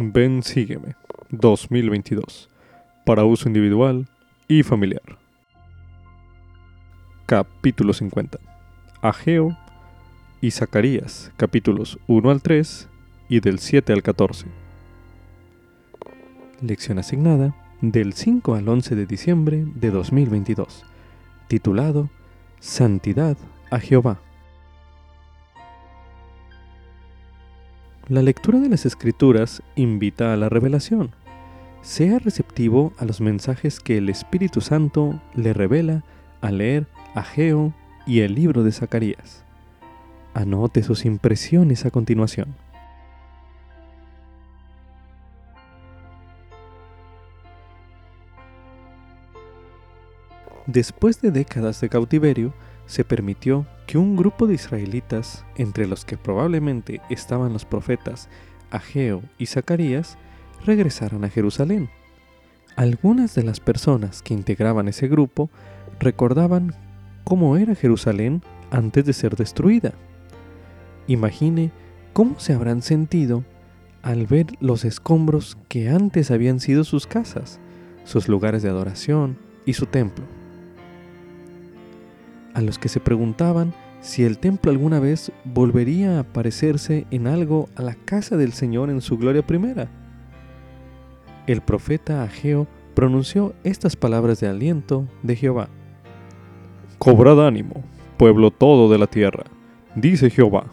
Ven, sígueme 2022 para uso individual y familiar. Capítulo 50. Ageo y Zacarías, capítulos 1 al 3 y del 7 al 14. Lección asignada del 5 al 11 de diciembre de 2022, titulado Santidad a Jehová. La lectura de las escrituras invita a la revelación. Sea receptivo a los mensajes que el Espíritu Santo le revela al leer Ageo y el libro de Zacarías. Anote sus impresiones a continuación. Después de décadas de cautiverio, se permitió que un grupo de israelitas, entre los que probablemente estaban los profetas Ageo y Zacarías, regresaran a Jerusalén. Algunas de las personas que integraban ese grupo recordaban cómo era Jerusalén antes de ser destruida. Imagine cómo se habrán sentido al ver los escombros que antes habían sido sus casas, sus lugares de adoración y su templo a los que se preguntaban si el templo alguna vez volvería a parecerse en algo a la casa del Señor en su gloria primera. El profeta Ageo pronunció estas palabras de aliento de Jehová. Cobrad ánimo, pueblo todo de la tierra, dice Jehová,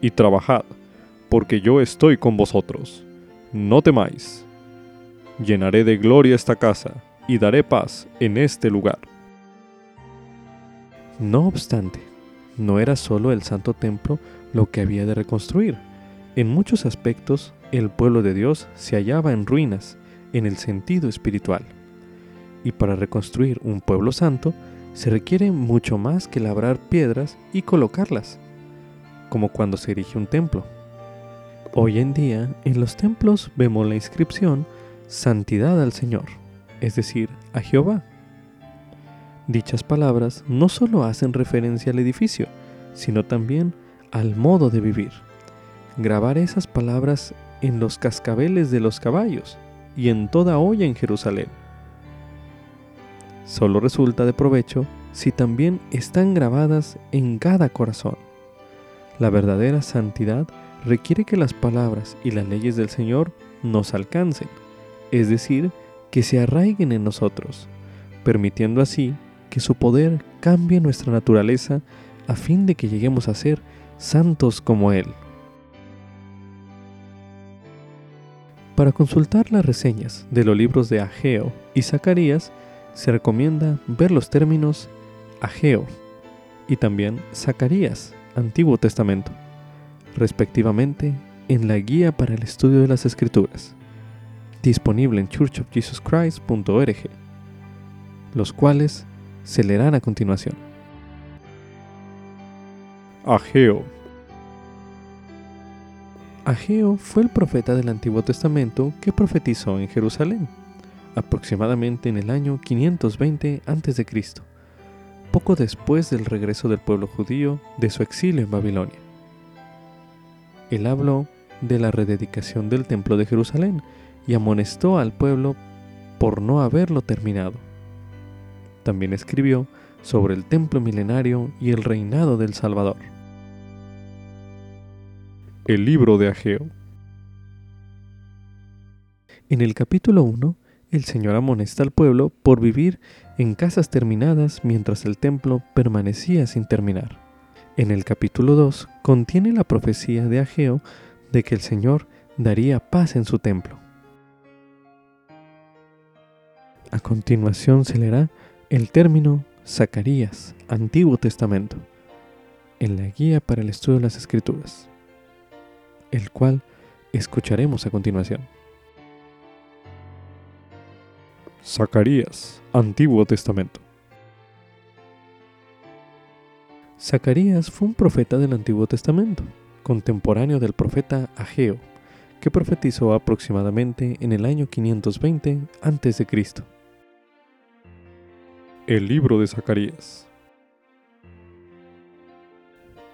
y trabajad, porque yo estoy con vosotros. No temáis. Llenaré de gloria esta casa, y daré paz en este lugar. No obstante, no era solo el Santo Templo lo que había de reconstruir. En muchos aspectos, el pueblo de Dios se hallaba en ruinas en el sentido espiritual. Y para reconstruir un pueblo santo, se requiere mucho más que labrar piedras y colocarlas, como cuando se erige un templo. Hoy en día, en los templos vemos la inscripción Santidad al Señor, es decir, a Jehová. Dichas palabras no solo hacen referencia al edificio, sino también al modo de vivir. Grabar esas palabras en los cascabeles de los caballos y en toda olla en Jerusalén. Solo resulta de provecho si también están grabadas en cada corazón. La verdadera santidad requiere que las palabras y las leyes del Señor nos alcancen, es decir, que se arraiguen en nosotros, permitiendo así que su poder cambie nuestra naturaleza a fin de que lleguemos a ser santos como Él. Para consultar las reseñas de los libros de Ageo y Zacarías, se recomienda ver los términos Ageo y también Zacarías, Antiguo Testamento, respectivamente en la Guía para el Estudio de las Escrituras, disponible en churchofjesuschrist.org, los cuales se leerán a continuación. Ageo Ageo fue el profeta del Antiguo Testamento que profetizó en Jerusalén, aproximadamente en el año 520 a.C., poco después del regreso del pueblo judío de su exilio en Babilonia. Él habló de la rededicación del templo de Jerusalén y amonestó al pueblo por no haberlo terminado. También escribió sobre el templo milenario y el reinado del Salvador. El libro de Ageo. En el capítulo 1, el Señor amonesta al pueblo por vivir en casas terminadas mientras el templo permanecía sin terminar. En el capítulo 2 contiene la profecía de Ageo de que el Señor daría paz en su templo. A continuación se leerá el término Zacarías, Antiguo Testamento, en la guía para el estudio de las Escrituras, el cual escucharemos a continuación. Zacarías, Antiguo Testamento. Zacarías fue un profeta del Antiguo Testamento, contemporáneo del profeta Ageo, que profetizó aproximadamente en el año 520 a.C. El libro de Zacarías.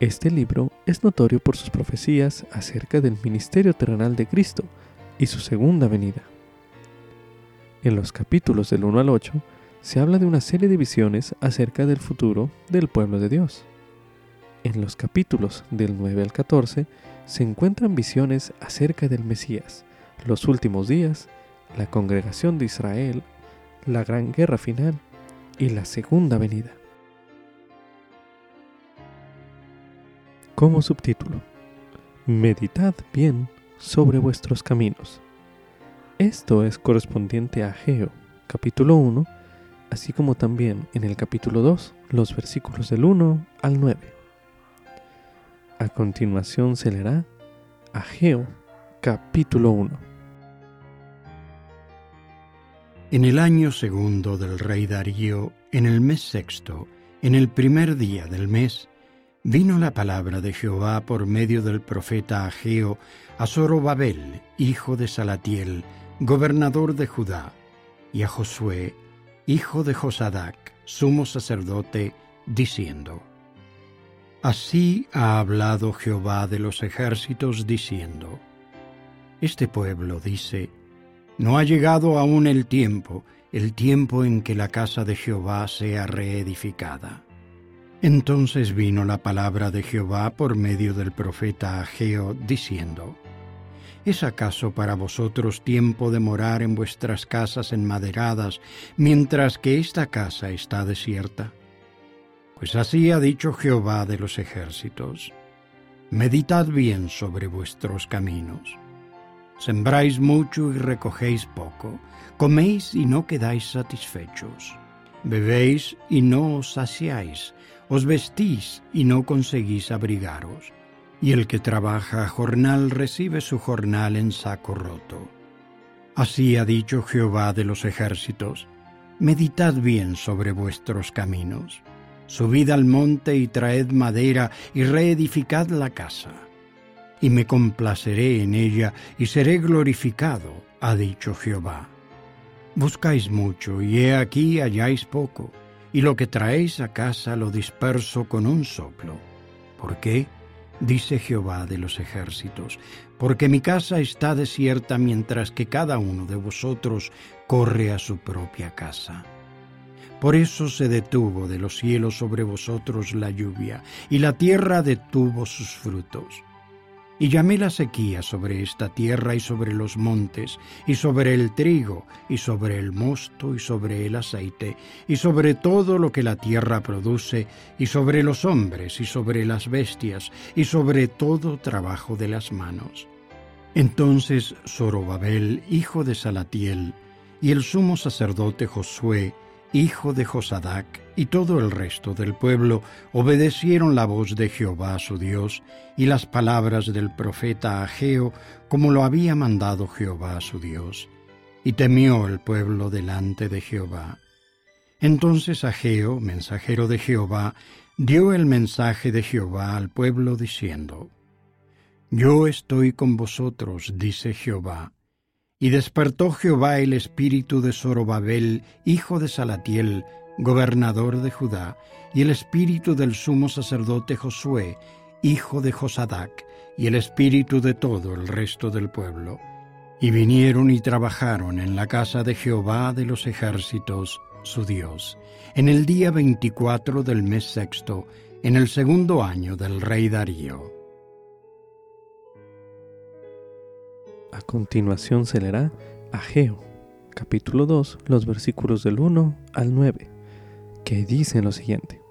Este libro es notorio por sus profecías acerca del ministerio terrenal de Cristo, y su segunda venida. En los capítulos del 1 al 8 se habla de una serie de visiones acerca del futuro del pueblo de Dios. En los capítulos del 9 al 14 se encuentran visiones acerca del Mesías, los últimos días, la congregación de Israel, la gran guerra final y la segunda venida. Como subtítulo, Meditad bien sobre vuestros caminos. Esto es correspondiente a Geo, capítulo 1, así como también en el capítulo 2, los versículos del 1 al 9. A continuación se leerá Ageo, capítulo 1. En el año segundo del rey Darío, en el mes sexto, en el primer día del mes, vino la palabra de Jehová por medio del profeta Ageo a Zorobabel, hijo de Salatiel, gobernador de Judá, y a Josué, hijo de Josadac, sumo sacerdote, diciendo, Así ha hablado Jehová de los ejércitos, diciendo, Este pueblo dice, No ha llegado aún el tiempo, el tiempo en que la casa de Jehová sea reedificada. Entonces vino la palabra de Jehová por medio del profeta Ageo, diciendo, ¿Es acaso para vosotros tiempo de morar en vuestras casas enmaderadas, mientras que esta casa está desierta? Pues así ha dicho Jehová de los ejércitos. Meditad bien sobre vuestros caminos. Sembráis mucho y recogéis poco, coméis y no quedáis satisfechos, bebéis y no os saciáis, os vestís y no conseguís abrigaros, y el que trabaja a jornal recibe su jornal en saco roto. Así ha dicho Jehová de los ejércitos, meditad bien sobre vuestros caminos, subid al monte y traed madera y reedificad la casa, y me complaceré en ella y seré glorificado, ha dicho Jehová. Buscáis mucho y he aquí halláis poco y lo que traéis a casa lo disperso con un soplo. ¿Por qué? Dice Jehová de los ejércitos, porque mi casa está desierta mientras que cada uno de vosotros corre a su propia casa. Por eso se detuvo de los cielos sobre vosotros la lluvia, y la tierra detuvo sus frutos. Y llamé la sequía sobre esta tierra y sobre los montes, y sobre el trigo, y sobre el mosto, y sobre el aceite, y sobre todo lo que la tierra produce, y sobre los hombres, y sobre las bestias, y sobre todo trabajo de las manos. Entonces Zorobabel, hijo de Salatiel, y el sumo sacerdote Josué, hijo de Josadac, y todo el resto del pueblo obedecieron la voz de Jehová su Dios y las palabras del profeta Ageo, como lo había mandado Jehová su Dios. Y temió el pueblo delante de Jehová. Entonces Ageo, mensajero de Jehová, dio el mensaje de Jehová al pueblo diciendo, Yo estoy con vosotros, dice Jehová y despertó Jehová el espíritu de Zorobabel, hijo de Salatiel, gobernador de Judá, y el espíritu del sumo sacerdote Josué, hijo de Josadac, y el espíritu de todo el resto del pueblo. Y vinieron y trabajaron en la casa de Jehová de los ejércitos, su Dios, en el día veinticuatro del mes sexto, en el segundo año del rey Darío. A continuación se leerá Ageo, capítulo 2, los versículos del 1 al 9, que dicen lo siguiente.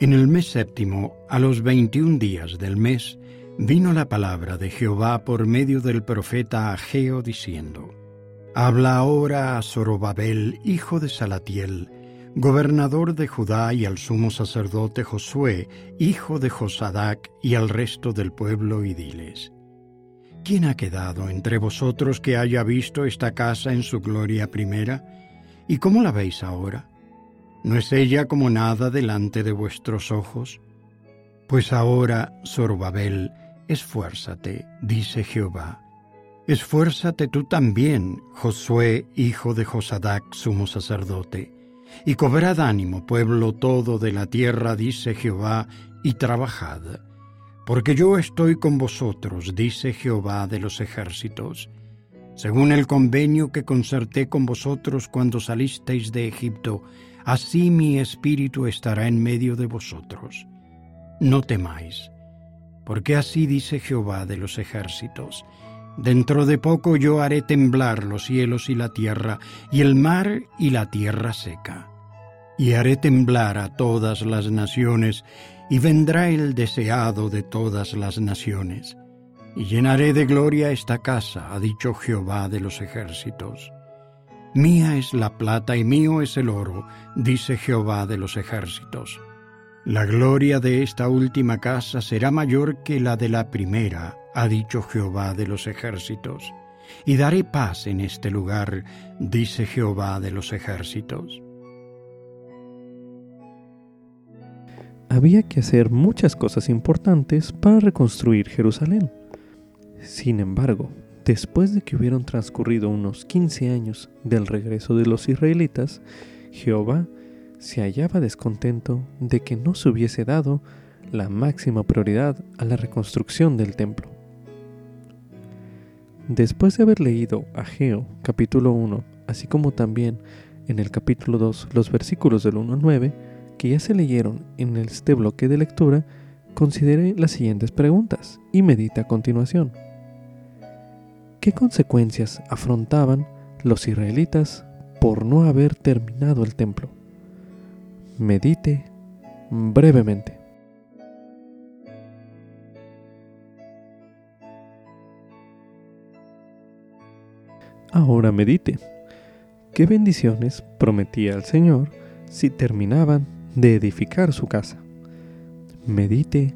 En el mes séptimo, a los veintiún días del mes, vino la palabra de Jehová por medio del profeta Ageo diciendo, Habla ahora a Zorobabel, hijo de Salatiel, gobernador de Judá, y al sumo sacerdote Josué, hijo de Josadac, y al resto del pueblo, y diles, ¿Quién ha quedado entre vosotros que haya visto esta casa en su gloria primera? ¿Y cómo la veis ahora? ¿No es ella como nada delante de vuestros ojos? Pues ahora, Zorobabel, esfuérzate, dice Jehová. Esfuérzate tú también, Josué, hijo de Josadac, sumo sacerdote y cobrad ánimo, pueblo todo de la tierra, dice Jehová, y trabajad, Porque yo estoy con vosotros, dice Jehová de los ejércitos, según el convenio que concerté con vosotros cuando salisteis de Egipto, así mi espíritu estará en medio de vosotros. No temáis, porque así dice Jehová de los ejércitos, Dentro de poco yo haré temblar los cielos y la tierra, y el mar y la tierra seca. Y haré temblar a todas las naciones, y vendrá el deseado de todas las naciones. Y llenaré de gloria esta casa, ha dicho Jehová de los ejércitos. Mía es la plata y mío es el oro, dice Jehová de los ejércitos. La gloria de esta última casa será mayor que la de la primera, ha dicho Jehová de los ejércitos. Y daré paz en este lugar, dice Jehová de los ejércitos. Había que hacer muchas cosas importantes para reconstruir Jerusalén. Sin embargo, después de que hubieron transcurrido unos 15 años del regreso de los israelitas, Jehová se hallaba descontento de que no se hubiese dado la máxima prioridad a la reconstrucción del templo. Después de haber leído Ageo capítulo 1, así como también en el capítulo 2 los versículos del 1 al 9, que ya se leyeron en este bloque de lectura, considere las siguientes preguntas y medite a continuación. ¿Qué consecuencias afrontaban los israelitas por no haber terminado el templo? Medite brevemente. Ahora medite. ¿Qué bendiciones prometía el Señor si terminaban de edificar su casa? Medite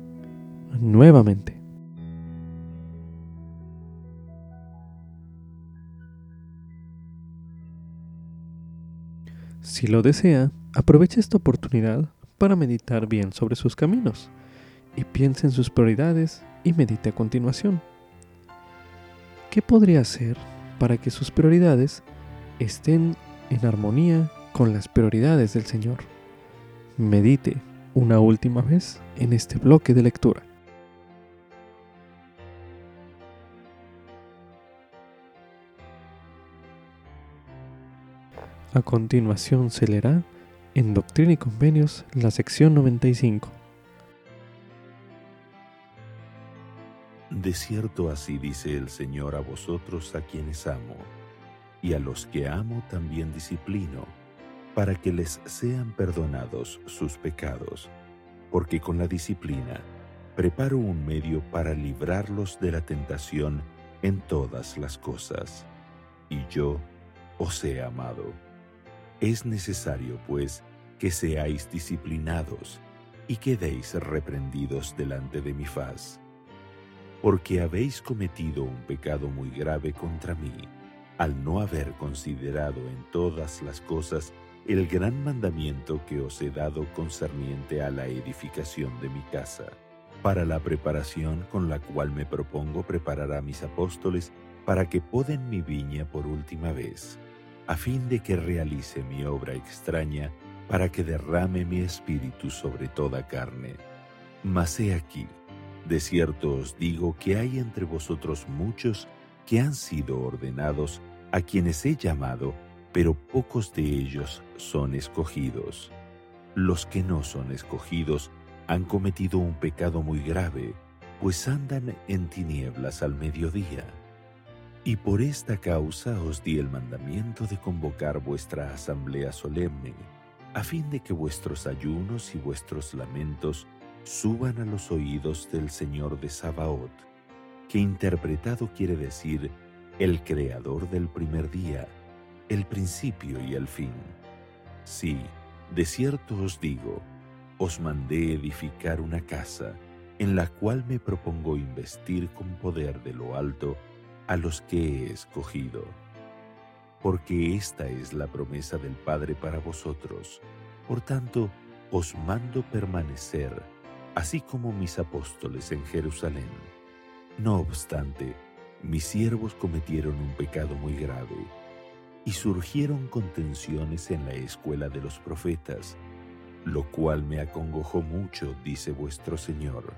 nuevamente. Si lo desea, aproveche esta oportunidad para meditar bien sobre sus caminos y piense en sus prioridades y medite a continuación. ¿Qué podría hacer para que sus prioridades estén en armonía con las prioridades del Señor. Medite una última vez en este bloque de lectura. A continuación se leerá en Doctrina y Convenios la sección 95. De cierto así dice el Señor a vosotros a quienes amo, y a los que amo también disciplino, para que les sean perdonados sus pecados, porque con la disciplina preparo un medio para librarlos de la tentación en todas las cosas. Y yo os he amado. Es necesario, pues, que seáis disciplinados y quedéis reprendidos delante de mi faz porque habéis cometido un pecado muy grave contra mí, al no haber considerado en todas las cosas el gran mandamiento que os he dado concerniente a la edificación de mi casa, para la preparación con la cual me propongo preparar a mis apóstoles para que poden mi viña por última vez, a fin de que realice mi obra extraña, para que derrame mi espíritu sobre toda carne. Mas he aquí, de cierto os digo que hay entre vosotros muchos que han sido ordenados, a quienes he llamado, pero pocos de ellos son escogidos. Los que no son escogidos han cometido un pecado muy grave, pues andan en tinieblas al mediodía. Y por esta causa os di el mandamiento de convocar vuestra asamblea solemne, a fin de que vuestros ayunos y vuestros lamentos suban a los oídos del Señor de Sabaoth, que interpretado quiere decir el creador del primer día, el principio y el fin. Sí, de cierto os digo, os mandé edificar una casa, en la cual me propongo investir con poder de lo alto a los que he escogido. Porque esta es la promesa del Padre para vosotros. Por tanto, os mando permanecer así como mis apóstoles en Jerusalén. No obstante, mis siervos cometieron un pecado muy grave, y surgieron contenciones en la escuela de los profetas, lo cual me acongojó mucho, dice vuestro Señor.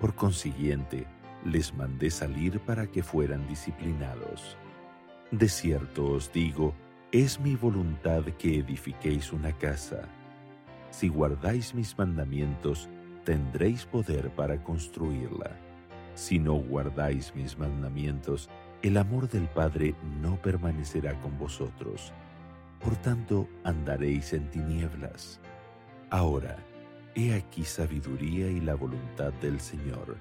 Por consiguiente, les mandé salir para que fueran disciplinados. De cierto os digo, es mi voluntad que edifiquéis una casa. Si guardáis mis mandamientos, tendréis poder para construirla. Si no guardáis mis mandamientos, el amor del Padre no permanecerá con vosotros. Por tanto, andaréis en tinieblas. Ahora, he aquí sabiduría y la voluntad del Señor.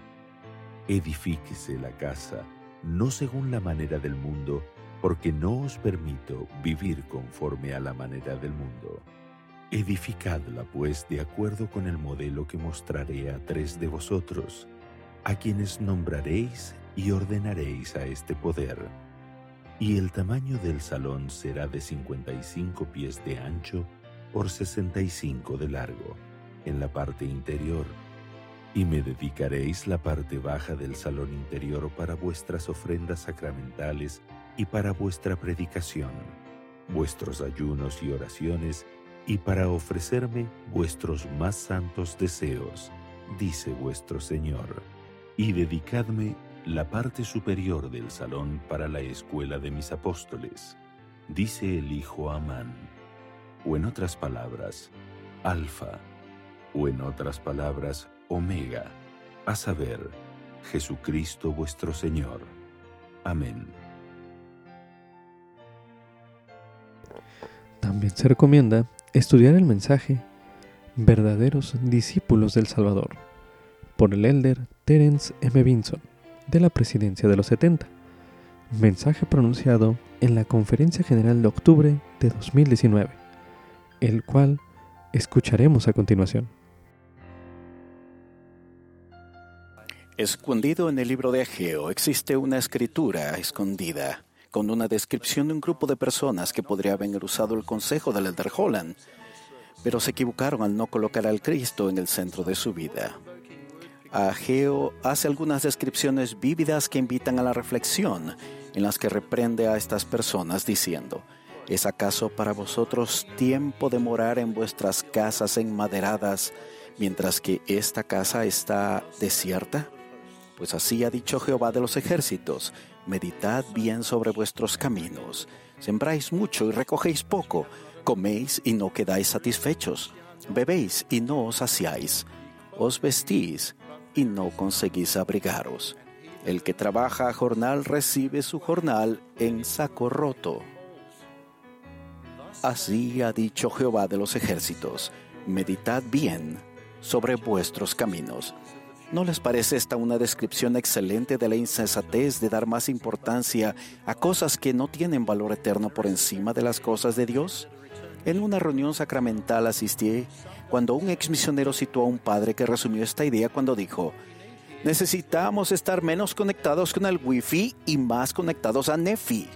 Edifíquese la casa, no según la manera del mundo, porque no os permito vivir conforme a la manera del mundo. Edificadla pues de acuerdo con el modelo que mostraré a tres de vosotros, a quienes nombraréis y ordenaréis a este poder. Y el tamaño del salón será de 55 pies de ancho por 65 de largo, en la parte interior. Y me dedicaréis la parte baja del salón interior para vuestras ofrendas sacramentales y para vuestra predicación, vuestros ayunos y oraciones, y para ofrecerme vuestros más santos deseos, dice vuestro Señor. Y dedicadme la parte superior del salón para la escuela de mis apóstoles, dice el Hijo Amán, o en otras palabras, Alfa, o en otras palabras, Omega, a saber, Jesucristo vuestro Señor. Amén. También se recomienda estudiar el mensaje Verdaderos discípulos del Salvador por el elder Terence M. Vinson de la presidencia de los 70, mensaje pronunciado en la Conferencia General de octubre de 2019, el cual escucharemos a continuación. Escondido en el libro de Ageo existe una escritura escondida con una descripción de un grupo de personas que podría haber usado el consejo del Elder Holland, pero se equivocaron al no colocar al Cristo en el centro de su vida. Ageo hace algunas descripciones vívidas que invitan a la reflexión, en las que reprende a estas personas diciendo, ¿es acaso para vosotros tiempo de morar en vuestras casas enmaderadas mientras que esta casa está desierta? Pues así ha dicho Jehová de los ejércitos, meditad bien sobre vuestros caminos, sembráis mucho y recogéis poco, coméis y no quedáis satisfechos, bebéis y no os saciáis, os vestís y no conseguís abrigaros. El que trabaja a jornal recibe su jornal en saco roto. Así ha dicho Jehová de los ejércitos, meditad bien sobre vuestros caminos. ¿No les parece esta una descripción excelente de la insensatez de dar más importancia a cosas que no tienen valor eterno por encima de las cosas de Dios? En una reunión sacramental asistí cuando un ex misionero citó a un padre que resumió esta idea cuando dijo, necesitamos estar menos conectados con el wifi y más conectados a Nefi.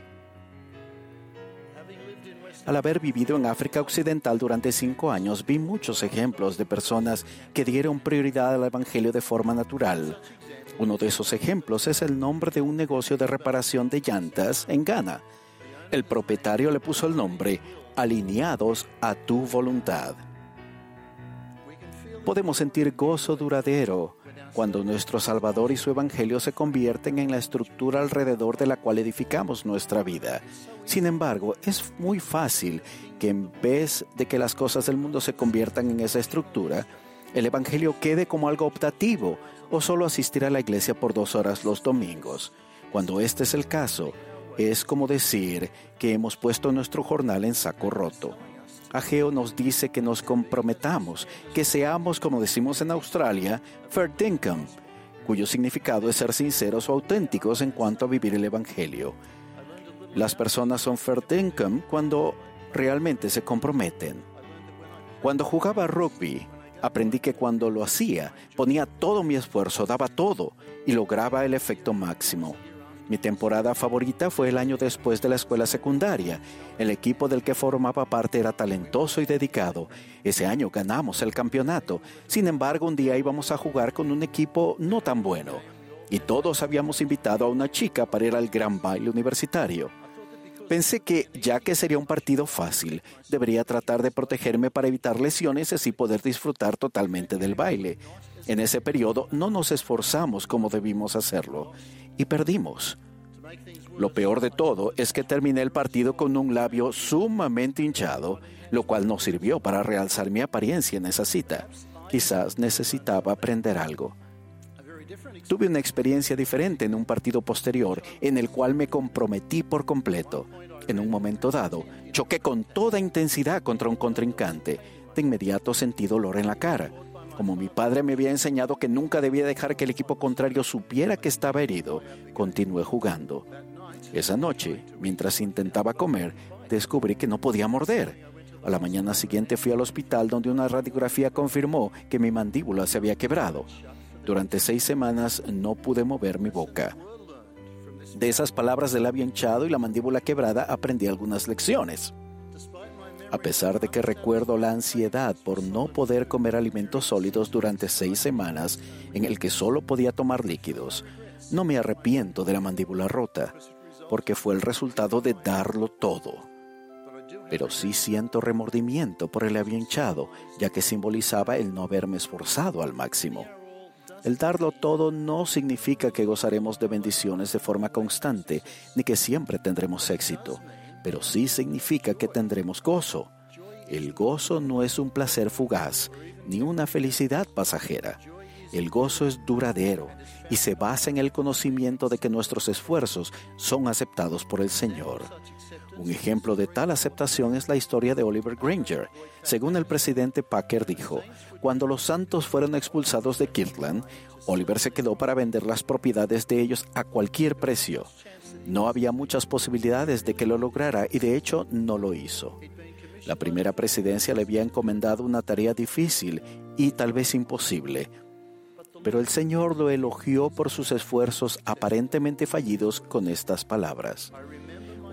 Al haber vivido en África Occidental durante cinco años, vi muchos ejemplos de personas que dieron prioridad al Evangelio de forma natural. Uno de esos ejemplos es el nombre de un negocio de reparación de llantas en Ghana. El propietario le puso el nombre Alineados a tu voluntad. Podemos sentir gozo duradero cuando nuestro Salvador y su Evangelio se convierten en la estructura alrededor de la cual edificamos nuestra vida. Sin embargo, es muy fácil que en vez de que las cosas del mundo se conviertan en esa estructura, el Evangelio quede como algo optativo o solo asistir a la iglesia por dos horas los domingos. Cuando este es el caso, es como decir que hemos puesto nuestro jornal en saco roto. Ageo nos dice que nos comprometamos, que seamos, como decimos en Australia, fair dinkum, cuyo significado es ser sinceros o auténticos en cuanto a vivir el Evangelio. Las personas son fair dinkum cuando realmente se comprometen. Cuando jugaba rugby, aprendí que cuando lo hacía, ponía todo mi esfuerzo, daba todo y lograba el efecto máximo. Mi temporada favorita fue el año después de la escuela secundaria. El equipo del que formaba parte era talentoso y dedicado. Ese año ganamos el campeonato. Sin embargo, un día íbamos a jugar con un equipo no tan bueno. Y todos habíamos invitado a una chica para ir al gran baile universitario. Pensé que, ya que sería un partido fácil, debería tratar de protegerme para evitar lesiones y así poder disfrutar totalmente del baile. En ese periodo no nos esforzamos como debimos hacerlo y perdimos. Lo peor de todo es que terminé el partido con un labio sumamente hinchado, lo cual no sirvió para realzar mi apariencia en esa cita. Quizás necesitaba aprender algo. Tuve una experiencia diferente en un partido posterior en el cual me comprometí por completo. En un momento dado, choqué con toda intensidad contra un contrincante. De inmediato sentí dolor en la cara. Como mi padre me había enseñado que nunca debía dejar que el equipo contrario supiera que estaba herido, continué jugando. Esa noche, mientras intentaba comer, descubrí que no podía morder. A la mañana siguiente fui al hospital donde una radiografía confirmó que mi mandíbula se había quebrado. Durante seis semanas no pude mover mi boca. De esas palabras del labio hinchado y la mandíbula quebrada aprendí algunas lecciones. A pesar de que recuerdo la ansiedad por no poder comer alimentos sólidos durante seis semanas en el que solo podía tomar líquidos, no me arrepiento de la mandíbula rota, porque fue el resultado de darlo todo. Pero sí siento remordimiento por el labio hinchado, ya que simbolizaba el no haberme esforzado al máximo. El darlo todo no significa que gozaremos de bendiciones de forma constante, ni que siempre tendremos éxito, pero sí significa que tendremos gozo. El gozo no es un placer fugaz, ni una felicidad pasajera. El gozo es duradero y se basa en el conocimiento de que nuestros esfuerzos son aceptados por el Señor. Un ejemplo de tal aceptación es la historia de Oliver Granger. Según el presidente Packer dijo, cuando los santos fueron expulsados de Kirtland, Oliver se quedó para vender las propiedades de ellos a cualquier precio. No había muchas posibilidades de que lo lograra y de hecho no lo hizo. La primera presidencia le había encomendado una tarea difícil y tal vez imposible, pero el Señor lo elogió por sus esfuerzos aparentemente fallidos con estas palabras.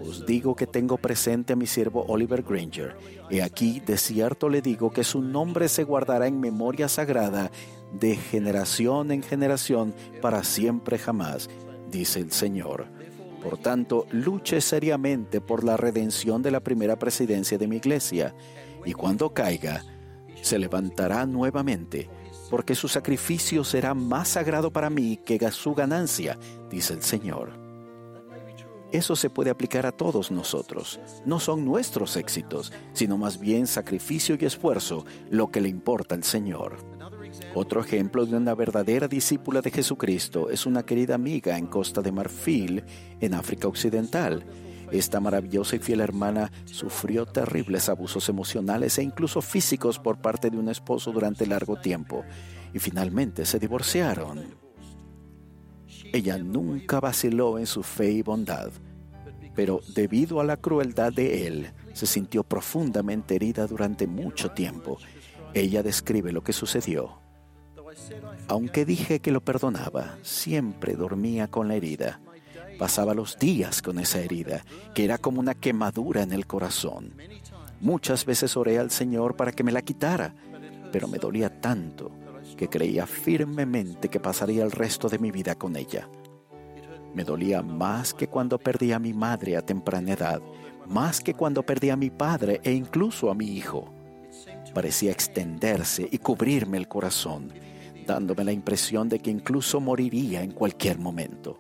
Os digo que tengo presente a mi siervo Oliver Granger, y aquí de cierto le digo que su nombre se guardará en memoria sagrada de generación en generación para siempre jamás, dice el Señor. Por tanto, luche seriamente por la redención de la primera presidencia de mi iglesia, y cuando caiga, se levantará nuevamente, porque su sacrificio será más sagrado para mí que su ganancia, dice el Señor. Eso se puede aplicar a todos nosotros. No son nuestros éxitos, sino más bien sacrificio y esfuerzo lo que le importa al Señor. Otro ejemplo de una verdadera discípula de Jesucristo es una querida amiga en Costa de Marfil, en África Occidental. Esta maravillosa y fiel hermana sufrió terribles abusos emocionales e incluso físicos por parte de un esposo durante largo tiempo y finalmente se divorciaron. Ella nunca vaciló en su fe y bondad, pero debido a la crueldad de él, se sintió profundamente herida durante mucho tiempo. Ella describe lo que sucedió. Aunque dije que lo perdonaba, siempre dormía con la herida. Pasaba los días con esa herida, que era como una quemadura en el corazón. Muchas veces oré al Señor para que me la quitara, pero me dolía tanto que creía firmemente que pasaría el resto de mi vida con ella. Me dolía más que cuando perdí a mi madre a temprana edad, más que cuando perdí a mi padre e incluso a mi hijo. Parecía extenderse y cubrirme el corazón, dándome la impresión de que incluso moriría en cualquier momento.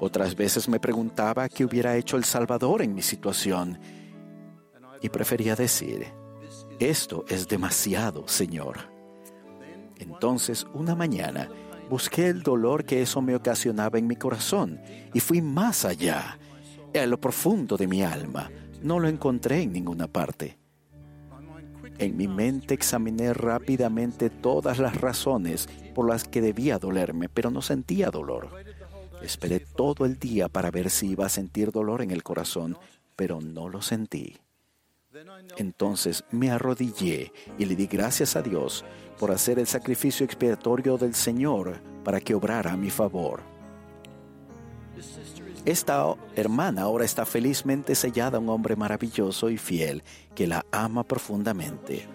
Otras veces me preguntaba qué hubiera hecho el Salvador en mi situación y prefería decir, esto es demasiado, Señor. Entonces, una mañana, busqué el dolor que eso me ocasionaba en mi corazón y fui más allá, a lo profundo de mi alma. No lo encontré en ninguna parte. En mi mente examiné rápidamente todas las razones por las que debía dolerme, pero no sentía dolor. Esperé todo el día para ver si iba a sentir dolor en el corazón, pero no lo sentí. Entonces me arrodillé y le di gracias a Dios por hacer el sacrificio expiatorio del Señor para que obrara a mi favor. Esta hermana ahora está felizmente sellada a un hombre maravilloso y fiel que la ama profundamente.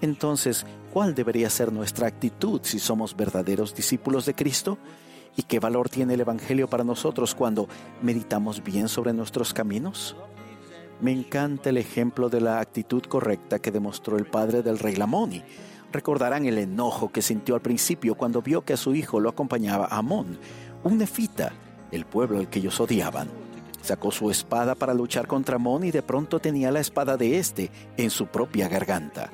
Entonces, ¿cuál debería ser nuestra actitud si somos verdaderos discípulos de Cristo? ¿Y qué valor tiene el Evangelio para nosotros cuando meditamos bien sobre nuestros caminos? Me encanta el ejemplo de la actitud correcta que demostró el padre del rey Lamoni Recordarán el enojo que sintió al principio cuando vio que a su hijo lo acompañaba Amón, un nefita, el pueblo al que ellos odiaban. Sacó su espada para luchar contra Amón y de pronto tenía la espada de éste en su propia garganta.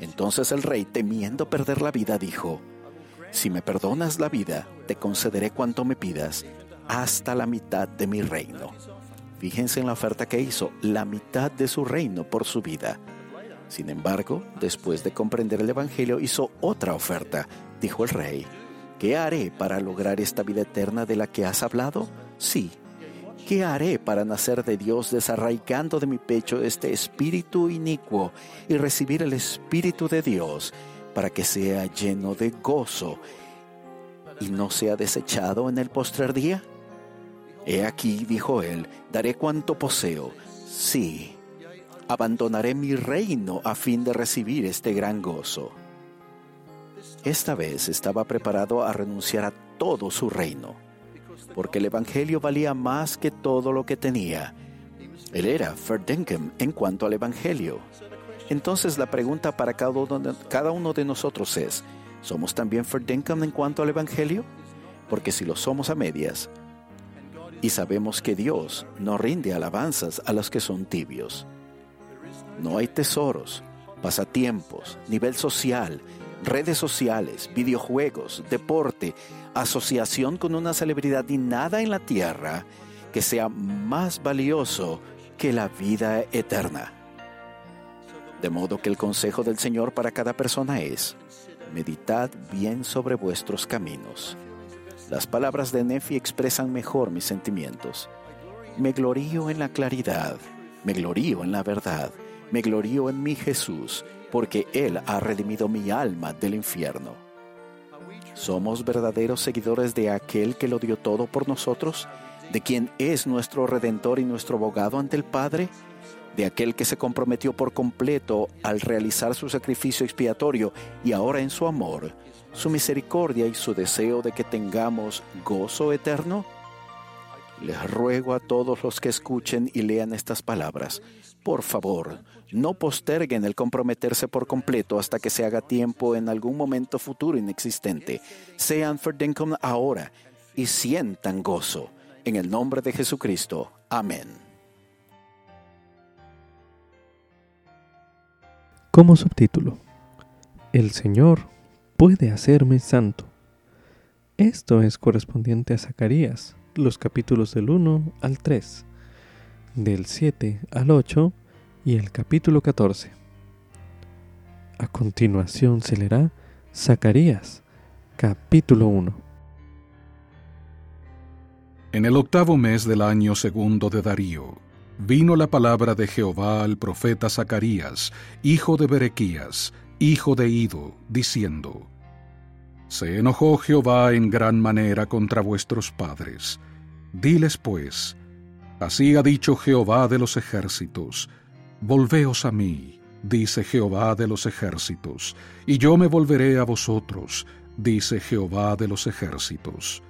Entonces el rey, temiendo perder la vida, dijo, Si me perdonas la vida, te concederé cuanto me pidas, hasta la mitad de mi reino. Fíjense en la oferta que hizo, la mitad de su reino por su vida. Sin embargo, después de comprender el Evangelio, hizo otra oferta. Dijo el rey, ¿qué haré para lograr esta vida eterna de la que has hablado? Sí. ¿Qué haré para nacer de Dios desarraigando de mi pecho este espíritu inicuo y recibir el espíritu de Dios para que sea lleno de gozo y no sea desechado en el postrer día? He aquí, dijo él, daré cuanto poseo. Sí, abandonaré mi reino a fin de recibir este gran gozo. Esta vez estaba preparado a renunciar a todo su reino, porque el Evangelio valía más que todo lo que tenía. Él era Verdenkem en cuanto al Evangelio. Entonces la pregunta para cada uno de nosotros es, ¿somos también Verdenkem en cuanto al Evangelio? Porque si lo somos a medias, y sabemos que Dios no rinde alabanzas a los que son tibios. No hay tesoros, pasatiempos, nivel social, redes sociales, videojuegos, deporte, asociación con una celebridad y nada en la tierra que sea más valioso que la vida eterna. De modo que el consejo del Señor para cada persona es, meditad bien sobre vuestros caminos las palabras de Nefi expresan mejor mis sentimientos. Me glorío en la claridad, me glorío en la verdad, me glorío en mi Jesús, porque Él ha redimido mi alma del infierno. ¿Somos verdaderos seguidores de aquel que lo dio todo por nosotros? ¿De quien es nuestro redentor y nuestro abogado ante el Padre? ¿De aquel que se comprometió por completo al realizar su sacrificio expiatorio y ahora en su amor su misericordia y su deseo de que tengamos gozo eterno? Les ruego a todos los que escuchen y lean estas palabras, por favor, no posterguen el comprometerse por completo hasta que se haga tiempo en algún momento futuro inexistente. Sean Ferdencom ahora y sientan gozo. En el nombre de Jesucristo. Amén. Como subtítulo, El Señor puede hacerme santo. Esto es correspondiente a Zacarías, los capítulos del 1 al 3, del 7 al 8 y el capítulo 14. A continuación se leerá Zacarías, capítulo 1. En el octavo mes del año segundo de Darío, vino la palabra de Jehová al profeta Zacarías, hijo de Berequías, hijo de Ido, diciendo, Se enojó Jehová en gran manera contra vuestros padres. Diles pues, Así ha dicho Jehová de los ejércitos, Volveos a mí, dice Jehová de los ejércitos, y yo me volveré a vosotros, dice Jehová de los ejércitos.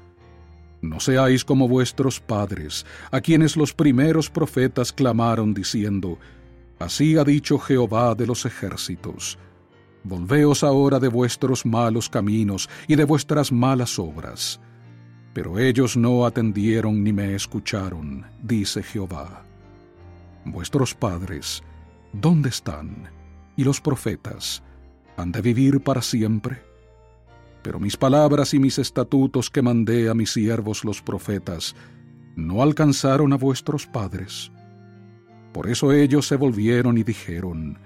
No seáis como vuestros padres, a quienes los primeros profetas clamaron diciendo, Así ha dicho Jehová de los ejércitos, Volveos ahora de vuestros malos caminos y de vuestras malas obras. Pero ellos no atendieron ni me escucharon, dice Jehová. Vuestros padres, ¿dónde están? Y los profetas, ¿han de vivir para siempre? Pero mis palabras y mis estatutos que mandé a mis siervos los profetas, no alcanzaron a vuestros padres. Por eso ellos se volvieron y dijeron,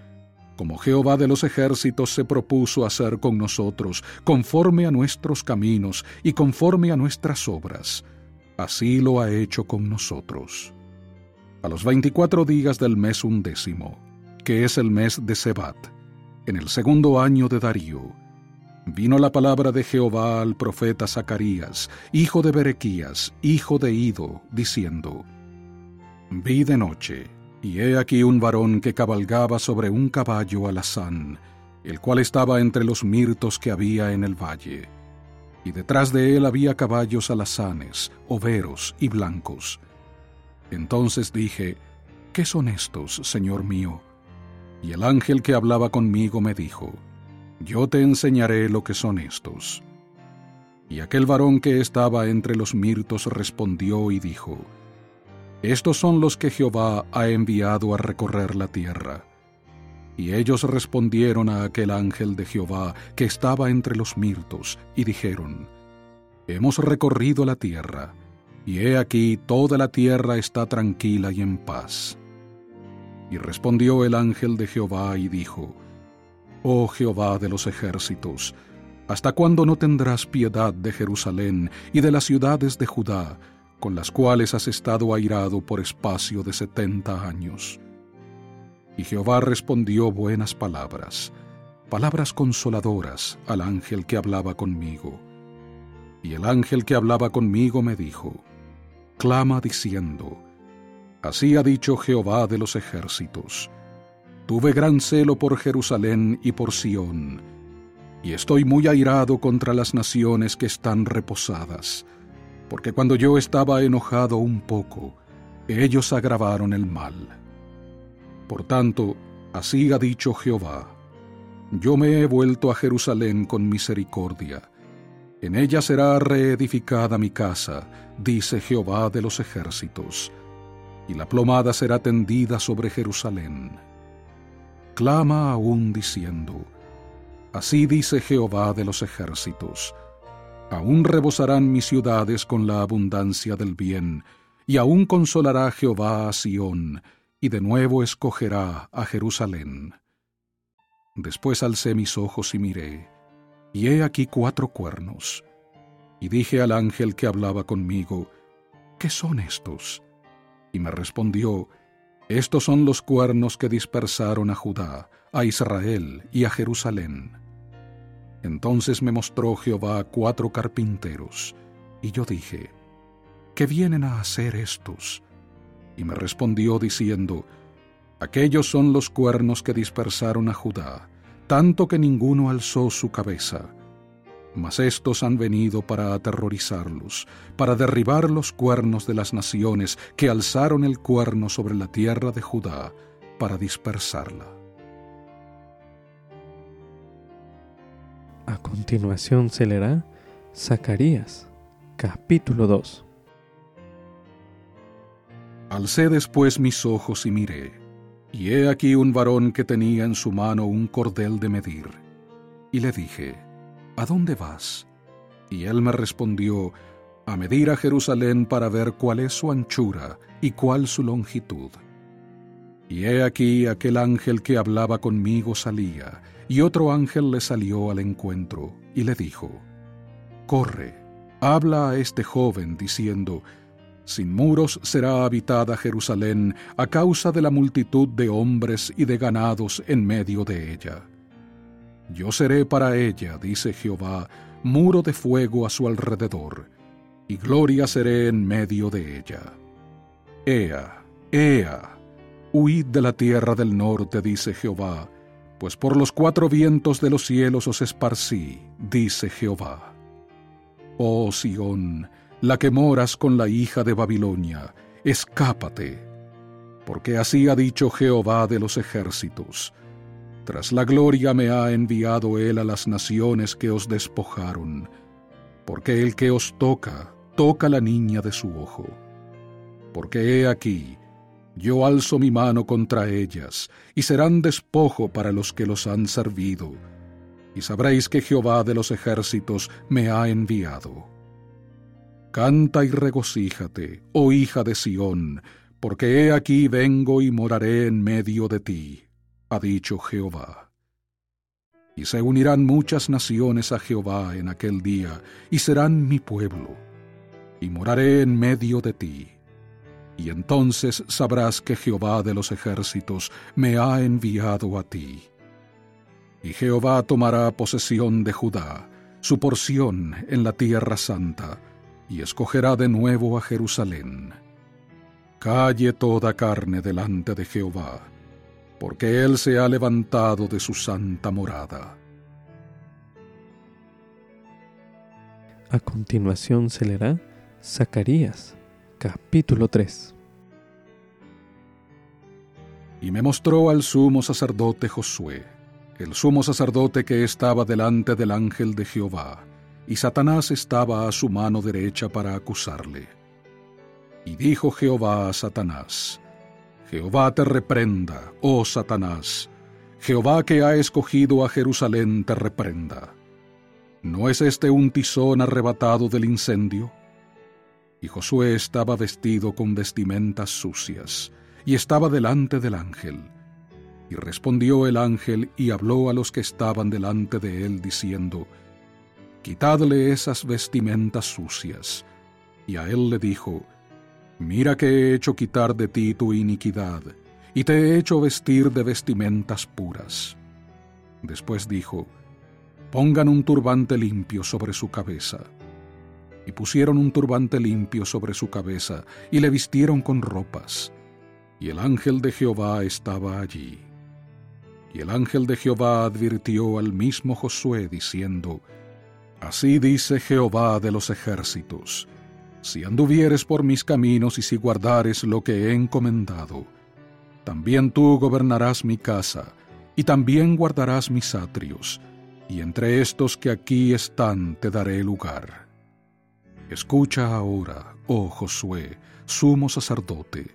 como Jehová de los ejércitos se propuso hacer con nosotros, conforme a nuestros caminos y conforme a nuestras obras, así lo ha hecho con nosotros. A los veinticuatro días del mes undécimo, que es el mes de Sebat, en el segundo año de Darío, vino la palabra de Jehová al profeta Zacarías, hijo de Berequías, hijo de Ido, diciendo, Vi de noche, y he aquí un varón que cabalgaba sobre un caballo alazán, el cual estaba entre los mirtos que había en el valle. Y detrás de él había caballos alazanes, overos y blancos. Entonces dije, ¿qué son estos, Señor mío? Y el ángel que hablaba conmigo me dijo, yo te enseñaré lo que son estos. Y aquel varón que estaba entre los mirtos respondió y dijo, Estos son los que Jehová ha enviado a recorrer la tierra. Y ellos respondieron a aquel ángel de Jehová que estaba entre los mirtos, y dijeron, Hemos recorrido la tierra, y he aquí toda la tierra está tranquila y en paz. Y respondió el ángel de Jehová y dijo, Oh Jehová de los ejércitos, ¿hasta cuándo no tendrás piedad de Jerusalén y de las ciudades de Judá, con las cuales has estado airado por espacio de setenta años? Y Jehová respondió buenas palabras, palabras consoladoras al ángel que hablaba conmigo. Y el ángel que hablaba conmigo me dijo, Clama diciendo, Así ha dicho Jehová de los ejércitos, Tuve gran celo por Jerusalén y por Sión, y estoy muy airado contra las naciones que están reposadas, porque cuando yo estaba enojado un poco, ellos agravaron el mal. Por tanto, así ha dicho Jehová, yo me he vuelto a Jerusalén con misericordia. En ella será reedificada mi casa, dice Jehová de los ejércitos, y la plomada será tendida sobre Jerusalén. Clama aún diciendo, Así dice Jehová de los ejércitos, aún rebosarán mis ciudades con la abundancia del bien, y aún consolará Jehová a Sión, y de nuevo escogerá a Jerusalén. Después alcé mis ojos y miré, y he aquí cuatro cuernos. Y dije al ángel que hablaba conmigo, ¿qué son estos? Y me respondió, estos son los cuernos que dispersaron a Judá, a Israel y a Jerusalén. Entonces me mostró Jehová cuatro carpinteros, y yo dije, ¿qué vienen a hacer estos? Y me respondió diciendo, Aquellos son los cuernos que dispersaron a Judá, tanto que ninguno alzó su cabeza. Mas estos han venido para aterrorizarlos, para derribar los cuernos de las naciones que alzaron el cuerno sobre la tierra de Judá, para dispersarla. A continuación se leerá Zacarías, capítulo 2. Alcé después mis ojos y miré, y he aquí un varón que tenía en su mano un cordel de medir. Y le dije, ¿A dónde vas? Y él me respondió, a medir a Jerusalén para ver cuál es su anchura y cuál su longitud. Y he aquí aquel ángel que hablaba conmigo salía, y otro ángel le salió al encuentro, y le dijo, Corre, habla a este joven, diciendo, sin muros será habitada Jerusalén a causa de la multitud de hombres y de ganados en medio de ella. Yo seré para ella, dice Jehová, muro de fuego a su alrededor, y gloria seré en medio de ella. Ea, ea, huid de la tierra del norte, dice Jehová, pues por los cuatro vientos de los cielos os esparcí, dice Jehová. Oh Sión, la que moras con la hija de Babilonia, escápate, porque así ha dicho Jehová de los ejércitos. Tras la gloria me ha enviado él a las naciones que os despojaron, porque el que os toca, toca la niña de su ojo. Porque he aquí, yo alzo mi mano contra ellas, y serán despojo para los que los han servido, y sabréis que Jehová de los ejércitos me ha enviado. Canta y regocíjate, oh hija de Sión, porque he aquí vengo y moraré en medio de ti, ha dicho Jehová. Y se unirán muchas naciones a Jehová en aquel día, y serán mi pueblo, y moraré en medio de ti. Y entonces sabrás que Jehová de los ejércitos me ha enviado a ti. Y Jehová tomará posesión de Judá, su porción en la tierra santa, y escogerá de nuevo a Jerusalén. Calle toda carne delante de Jehová, porque Él se ha levantado de su santa morada. A continuación se leerá Zacarías, capítulo 3. Y me mostró al sumo sacerdote Josué, el sumo sacerdote que estaba delante del ángel de Jehová, y Satanás estaba a su mano derecha para acusarle. Y dijo Jehová a Satanás, Jehová te reprenda, oh Satanás, Jehová que ha escogido a Jerusalén te reprenda. ¿No es este un tizón arrebatado del incendio? Y Josué estaba vestido con vestimentas sucias, y estaba delante del ángel. Y respondió el ángel y habló a los que estaban delante de él, diciendo, Quitadle esas vestimentas sucias. Y a él le dijo, Mira que he hecho quitar de ti tu iniquidad, y te he hecho vestir de vestimentas puras. Después dijo, Pongan un turbante limpio sobre su cabeza. Y pusieron un turbante limpio sobre su cabeza, y le vistieron con ropas. Y el ángel de Jehová estaba allí. Y el ángel de Jehová advirtió al mismo Josué, diciendo, Así dice Jehová de los ejércitos, si anduvieres por mis caminos y si guardares lo que he encomendado, también tú gobernarás mi casa, y también guardarás mis atrios, y entre estos que aquí están te daré lugar. Escucha ahora, oh Josué, sumo sacerdote,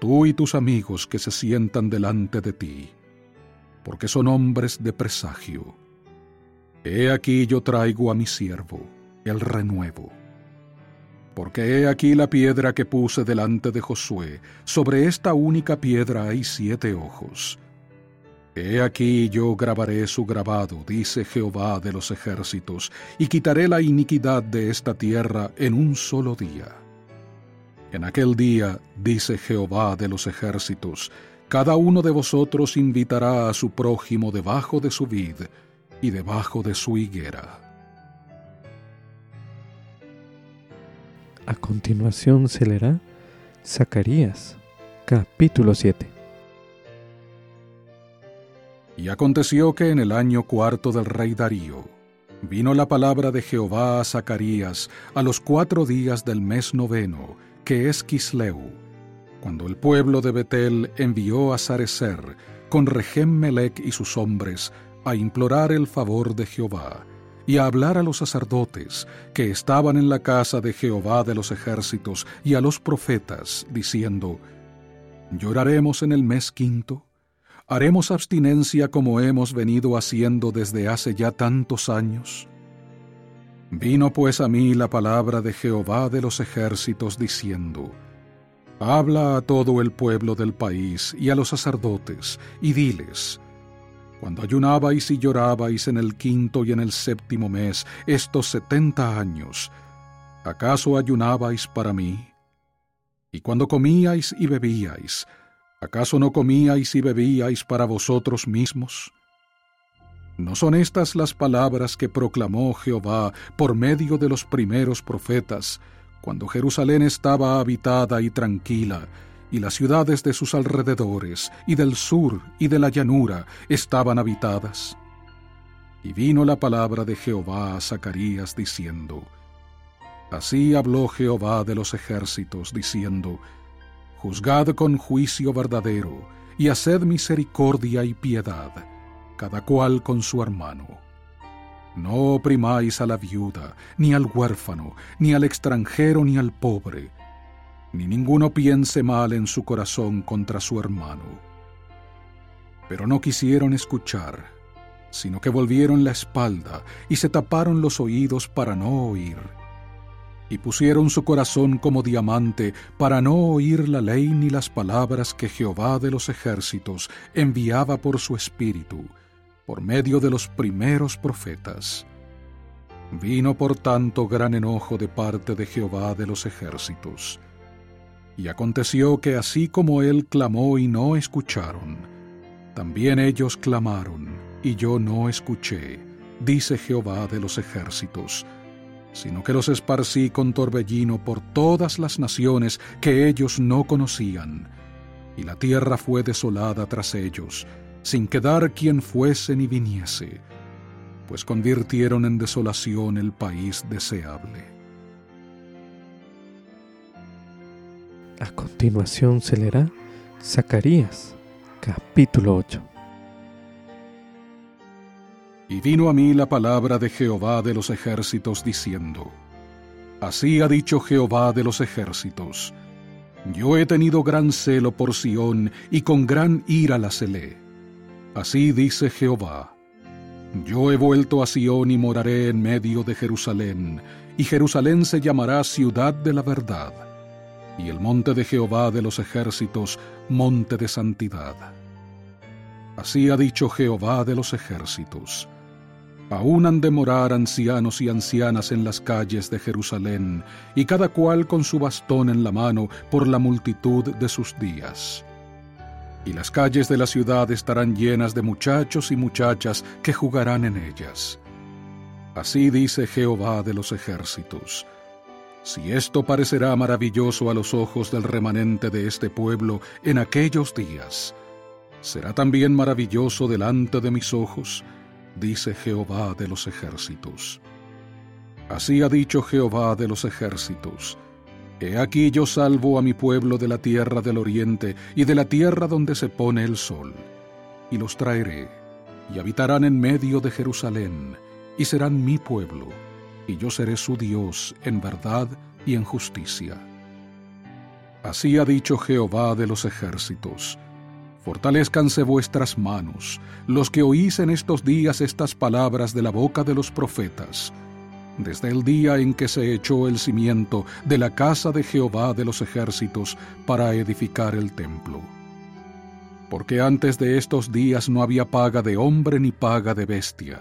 tú y tus amigos que se sientan delante de ti, porque son hombres de presagio. He aquí yo traigo a mi siervo, el renuevo porque he aquí la piedra que puse delante de Josué, sobre esta única piedra hay siete ojos. He aquí yo grabaré su grabado, dice Jehová de los ejércitos, y quitaré la iniquidad de esta tierra en un solo día. En aquel día, dice Jehová de los ejércitos, cada uno de vosotros invitará a su prójimo debajo de su vid y debajo de su higuera. A continuación se leerá Zacarías, capítulo 7. Y aconteció que en el año cuarto del rey Darío, vino la palabra de Jehová a Zacarías a los cuatro días del mes noveno, que es Kisleu, cuando el pueblo de Betel envió a Sarecer con Regem y sus hombres a implorar el favor de Jehová y a hablar a los sacerdotes que estaban en la casa de Jehová de los ejércitos y a los profetas, diciendo, ¿Lloraremos en el mes quinto? ¿Haremos abstinencia como hemos venido haciendo desde hace ya tantos años? Vino pues a mí la palabra de Jehová de los ejércitos diciendo, Habla a todo el pueblo del país y a los sacerdotes, y diles, cuando ayunabais y llorabais en el quinto y en el séptimo mes, estos setenta años, ¿acaso ayunabais para mí? Y cuando comíais y bebíais, ¿acaso no comíais y bebíais para vosotros mismos? ¿No son estas las palabras que proclamó Jehová por medio de los primeros profetas, cuando Jerusalén estaba habitada y tranquila, y las ciudades de sus alrededores, y del sur y de la llanura, estaban habitadas. Y vino la palabra de Jehová a Zacarías diciendo, Así habló Jehová de los ejércitos, diciendo, Juzgad con juicio verdadero, y haced misericordia y piedad, cada cual con su hermano. No oprimáis a la viuda, ni al huérfano, ni al extranjero, ni al pobre, ni ninguno piense mal en su corazón contra su hermano. Pero no quisieron escuchar, sino que volvieron la espalda y se taparon los oídos para no oír. Y pusieron su corazón como diamante para no oír la ley ni las palabras que Jehová de los ejércitos enviaba por su espíritu, por medio de los primeros profetas. Vino por tanto gran enojo de parte de Jehová de los ejércitos y aconteció que así como él clamó y no escucharon, también ellos clamaron y yo no escuché, dice Jehová de los ejércitos, sino que los esparcí con torbellino por todas las naciones que ellos no conocían, y la tierra fue desolada tras ellos, sin quedar quien fuese ni viniese, pues convirtieron en desolación el país deseable. A continuación se leerá Zacarías, capítulo 8. Y vino a mí la palabra de Jehová de los ejércitos diciendo, Así ha dicho Jehová de los ejércitos, Yo he tenido gran celo por Sión y con gran ira la celé. Así dice Jehová, Yo he vuelto a Sión y moraré en medio de Jerusalén, y Jerusalén se llamará ciudad de la verdad, y el monte de Jehová de los ejércitos, monte de santidad. Así ha dicho Jehová de los ejércitos, Aún han de morar ancianos y ancianas en las calles de Jerusalén, y cada cual con su bastón en la mano por la multitud de sus días. Y las calles de la ciudad estarán llenas de muchachos y muchachas que jugarán en ellas. Así dice Jehová de los ejércitos. Si esto parecerá maravilloso a los ojos del remanente de este pueblo en aquellos días, será también maravilloso delante de mis ojos, dice Jehová de los ejércitos. Así ha dicho Jehová de los ejércitos. He aquí yo salvo a mi pueblo de la tierra del oriente y de la tierra donde se pone el sol, y los traeré, y habitarán en medio de Jerusalén, y serán mi pueblo, y yo seré su Dios en verdad y en justicia. Así ha dicho Jehová de los ejércitos Fortalezcanse vuestras manos, los que oís en estos días estas palabras de la boca de los profetas, desde el día en que se echó el cimiento de la casa de Jehová de los ejércitos para edificar el templo. Porque antes de estos días no había paga de hombre ni paga de bestia,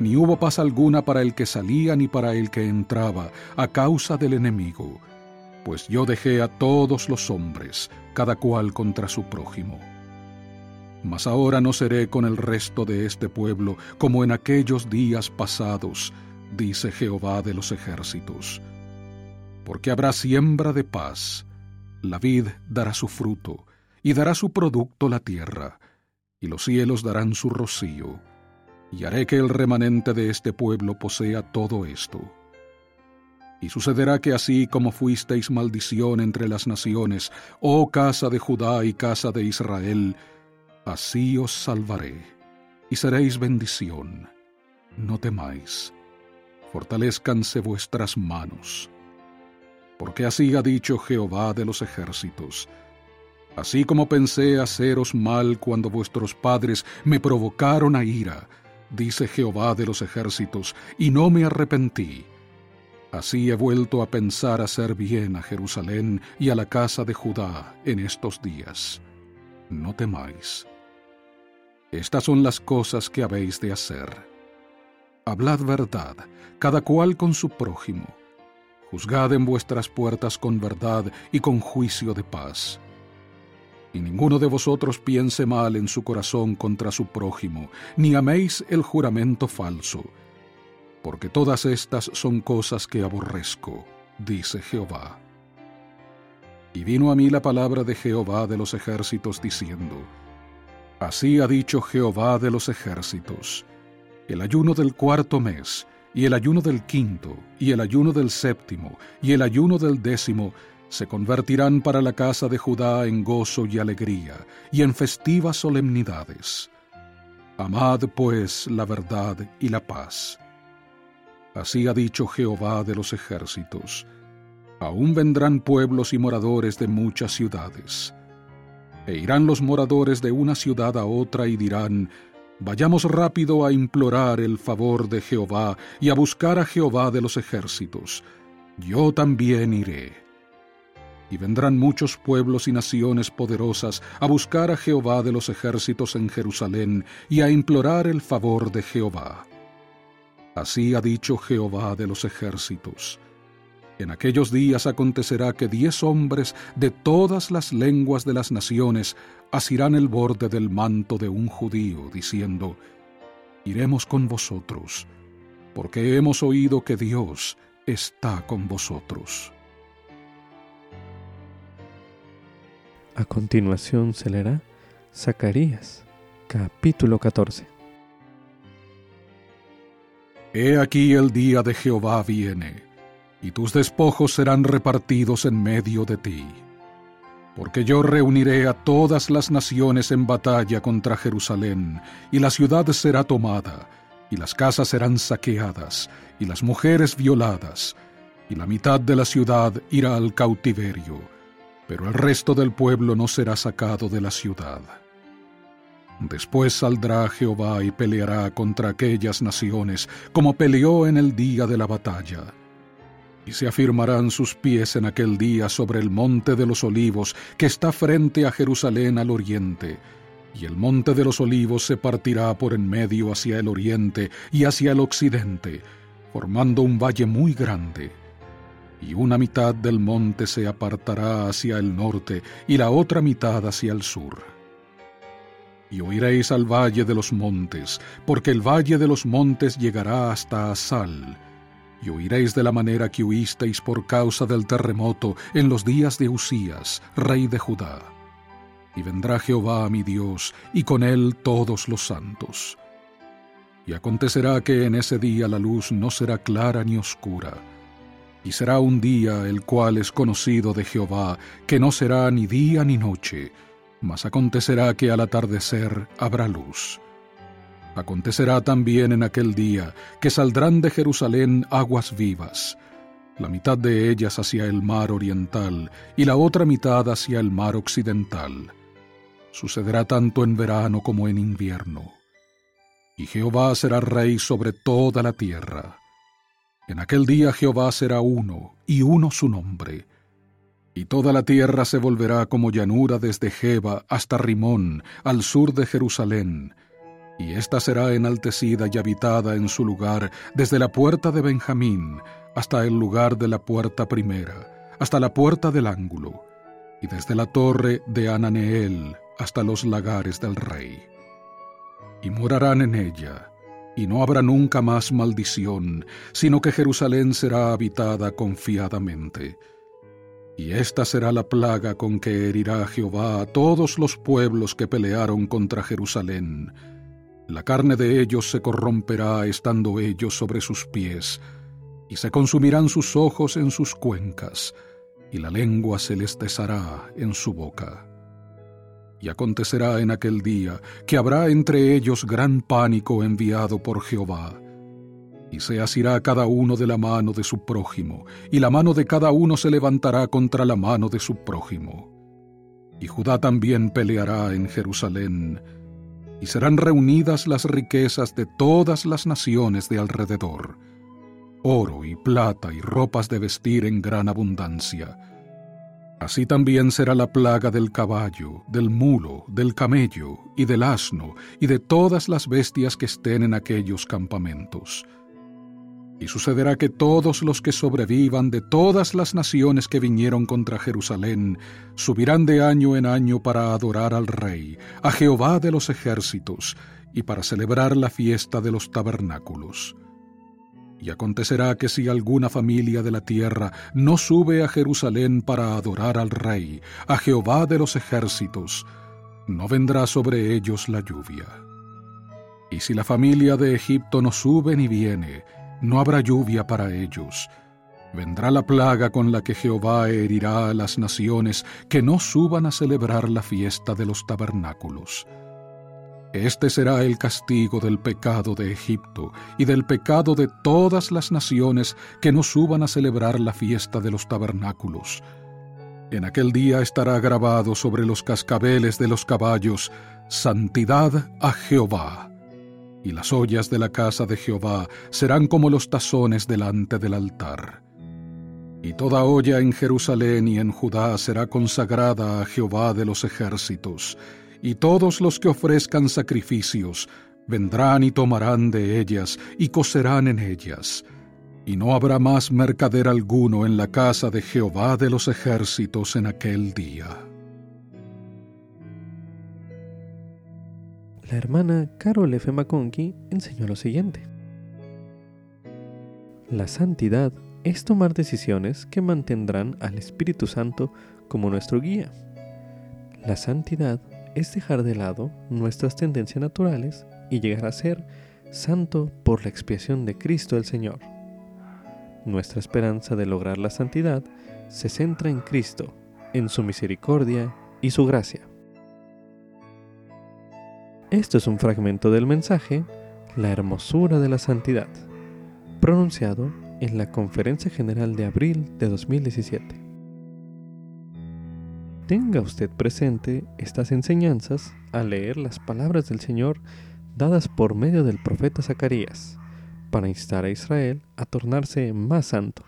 ni hubo paz alguna para el que salía ni para el que entraba, a causa del enemigo, pues yo dejé a todos los hombres, cada cual contra su prójimo. Mas ahora no seré con el resto de este pueblo como en aquellos días pasados, dice Jehová de los ejércitos. Porque habrá siembra de paz, la vid dará su fruto, y dará su producto la tierra, y los cielos darán su rocío, y haré que el remanente de este pueblo posea todo esto. Y sucederá que así como fuisteis maldición entre las naciones, oh casa de Judá y casa de Israel, Así os salvaré, y seréis bendición. No temáis, fortalezcanse vuestras manos. Porque así ha dicho Jehová de los ejércitos, así como pensé haceros mal cuando vuestros padres me provocaron a ira, dice Jehová de los ejércitos, y no me arrepentí. Así he vuelto a pensar hacer bien a Jerusalén y a la casa de Judá en estos días. No temáis. Estas son las cosas que habéis de hacer. Hablad verdad, cada cual con su prójimo. Juzgad en vuestras puertas con verdad y con juicio de paz. Y ninguno de vosotros piense mal en su corazón contra su prójimo, ni améis el juramento falso, porque todas estas son cosas que aborrezco, dice Jehová. Y vino a mí la palabra de Jehová de los ejércitos diciendo, Así ha dicho Jehová de los ejércitos. El ayuno del cuarto mes, y el ayuno del quinto, y el ayuno del séptimo, y el ayuno del décimo, se convertirán para la casa de Judá en gozo y alegría, y en festivas solemnidades. Amad pues la verdad y la paz. Así ha dicho Jehová de los ejércitos. Aún vendrán pueblos y moradores de muchas ciudades e irán los moradores de una ciudad a otra y dirán, Vayamos rápido a implorar el favor de Jehová y a buscar a Jehová de los ejércitos. Yo también iré. Y vendrán muchos pueblos y naciones poderosas a buscar a Jehová de los ejércitos en Jerusalén y a implorar el favor de Jehová. Así ha dicho Jehová de los ejércitos. En aquellos días acontecerá que diez hombres de todas las lenguas de las naciones asirán el borde del manto de un judío, diciendo, Iremos con vosotros, porque hemos oído que Dios está con vosotros. A continuación se leerá Zacarías, capítulo 14. He aquí el día de Jehová viene y tus despojos serán repartidos en medio de ti. Porque yo reuniré a todas las naciones en batalla contra Jerusalén, y la ciudad será tomada, y las casas serán saqueadas, y las mujeres violadas, y la mitad de la ciudad irá al cautiverio, pero el resto del pueblo no será sacado de la ciudad. Después saldrá Jehová y peleará contra aquellas naciones, como peleó en el día de la batalla. Y se afirmarán sus pies en aquel día sobre el monte de los olivos, que está frente a Jerusalén al oriente, y el monte de los olivos se partirá por en medio hacia el oriente y hacia el occidente, formando un valle muy grande. Y una mitad del monte se apartará hacia el norte y la otra mitad hacia el sur. Y oiréis al valle de los montes, porque el valle de los montes llegará hasta Asal. Y oiréis de la manera que huisteis por causa del terremoto en los días de Usías, rey de Judá y vendrá Jehová mi Dios, y con él todos los santos. Y acontecerá que en ese día la luz no será clara ni oscura, y será un día el cual es conocido de Jehová, que no será ni día ni noche, mas acontecerá que al atardecer habrá luz. Acontecerá también en aquel día que saldrán de Jerusalén aguas vivas, la mitad de ellas hacia el mar oriental y la otra mitad hacia el mar occidental Sucederá tanto en verano como en invierno. Y Jehová será rey sobre toda la tierra. En aquel día Jehová será uno, y uno su nombre. Y toda la tierra se volverá como llanura desde Jeba hasta Rimón, al sur de Jerusalén, y ésta será enaltecida y habitada en su lugar desde la puerta de Benjamín hasta el lugar de la puerta primera, hasta la puerta del ángulo, y desde la torre de Ananeel hasta los lagares del rey. Y morarán en ella, y no habrá nunca más maldición, sino que Jerusalén será habitada confiadamente. Y esta será la plaga con que herirá Jehová a todos los pueblos que pelearon contra Jerusalén. La carne de ellos se corromperá estando ellos sobre sus pies, y se consumirán sus ojos en sus cuencas, y la lengua se les deshará en su boca. Y acontecerá en aquel día que habrá entre ellos gran pánico enviado por Jehová. Y se asirá cada uno de la mano de su prójimo, y la mano de cada uno se levantará contra la mano de su prójimo. Y Judá también peleará en Jerusalén, y serán reunidas las riquezas de todas las naciones de alrededor, oro y plata y ropas de vestir en gran abundancia Así también será la plaga del caballo, del mulo, del camello y del asno, y de todas las bestias que estén en aquellos campamentos. Y sucederá que todos los que sobrevivan de todas las naciones que vinieron contra Jerusalén subirán de año en año para adorar al Rey, a Jehová de los ejércitos, y para celebrar la fiesta de los tabernáculos. Y acontecerá que si alguna familia de la tierra no sube a Jerusalén para adorar al Rey, a Jehová de los ejércitos, no vendrá sobre ellos la lluvia. Y si la familia de Egipto no sube ni viene, no habrá lluvia para ellos. Vendrá la plaga con la que Jehová herirá a las naciones que no suban a celebrar la fiesta de los tabernáculos. Este será el castigo del pecado de Egipto y del pecado de todas las naciones que no suban a celebrar la fiesta de los tabernáculos. En aquel día estará grabado sobre los cascabeles de los caballos, Santidad a Jehová. Y las ollas de la casa de Jehová serán como los tazones delante del altar. Y toda olla en Jerusalén y en Judá será consagrada a Jehová de los ejércitos, y todos los que ofrezcan sacrificios vendrán y tomarán de ellas y cocerán en ellas. Y no habrá más mercader alguno en la casa de Jehová de los ejércitos en aquel día. La hermana Carol F. McConkie enseñó lo siguiente. La santidad es tomar decisiones que mantendrán al Espíritu Santo como nuestro guía. La santidad es dejar de lado nuestras tendencias naturales y llegar a ser santo por la expiación de Cristo el Señor. Nuestra esperanza de lograr la santidad se centra en Cristo, en su misericordia y su gracia. Esto es un fragmento del mensaje la hermosura de la santidad, pronunciado en la Conferencia General de abril de 2017. Tenga usted presente estas enseñanzas al leer las palabras del Señor dadas por medio del profeta Zacarías para instar a Israel a tornarse más santo.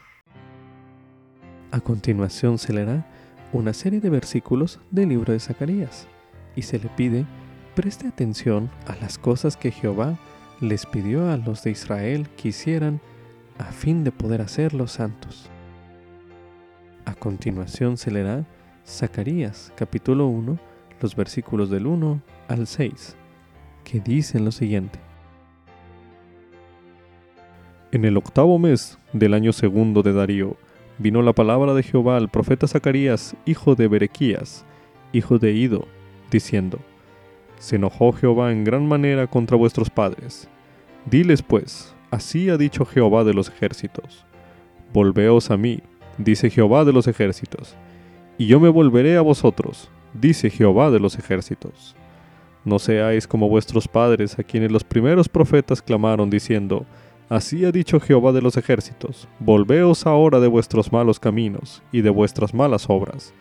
A continuación se leerá una serie de versículos del libro de Zacarías y se le pide preste atención a las cosas que Jehová les pidió a los de Israel que hicieran a fin de poder hacerlos santos. A continuación se leerá Zacarías capítulo 1, los versículos del 1 al 6, que dicen lo siguiente. En el octavo mes del año segundo de Darío, vino la palabra de Jehová al profeta Zacarías, hijo de Berequías, hijo de Ido, diciendo, Se enojó Jehová en gran manera contra vuestros padres. Diles pues, así ha dicho Jehová de los ejércitos, Volveos a mí, dice Jehová de los ejércitos, y yo me volveré a vosotros, dice Jehová de los ejércitos. No seáis como vuestros padres, a quienes los primeros profetas clamaron diciendo, Así ha dicho Jehová de los ejércitos, volveos ahora de vuestros malos caminos y de vuestras malas obras.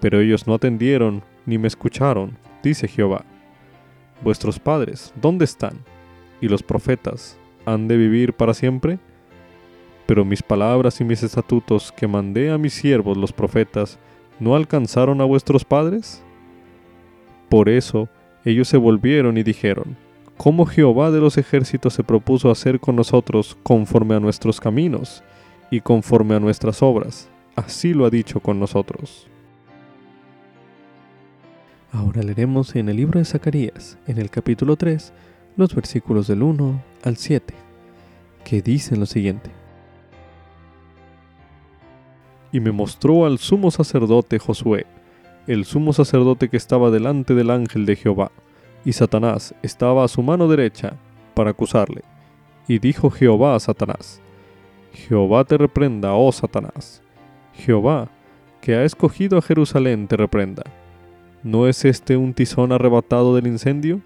Pero ellos no atendieron ni me escucharon, dice Jehová. Vuestros padres, ¿dónde están? ¿Y los profetas han de vivir para siempre? Pero mis palabras y mis estatutos que mandé a mis siervos los profetas, ¿no alcanzaron a vuestros padres? Por eso ellos se volvieron y dijeron, cómo Jehová de los ejércitos se propuso hacer con nosotros conforme a nuestros caminos y conforme a nuestras obras. Así lo ha dicho con nosotros. Ahora leeremos en el libro de Zacarías, en el capítulo 3, los versículos del 1 al 7, que dicen lo siguiente. Y me mostró al sumo sacerdote Josué, el sumo sacerdote que estaba delante del ángel de Jehová, y Satanás estaba a su mano derecha para acusarle. Y dijo Jehová a Satanás, Jehová te reprenda, oh Satanás. Jehová, que ha escogido a Jerusalén, te reprenda. ¿No es este un tizón arrebatado del incendio?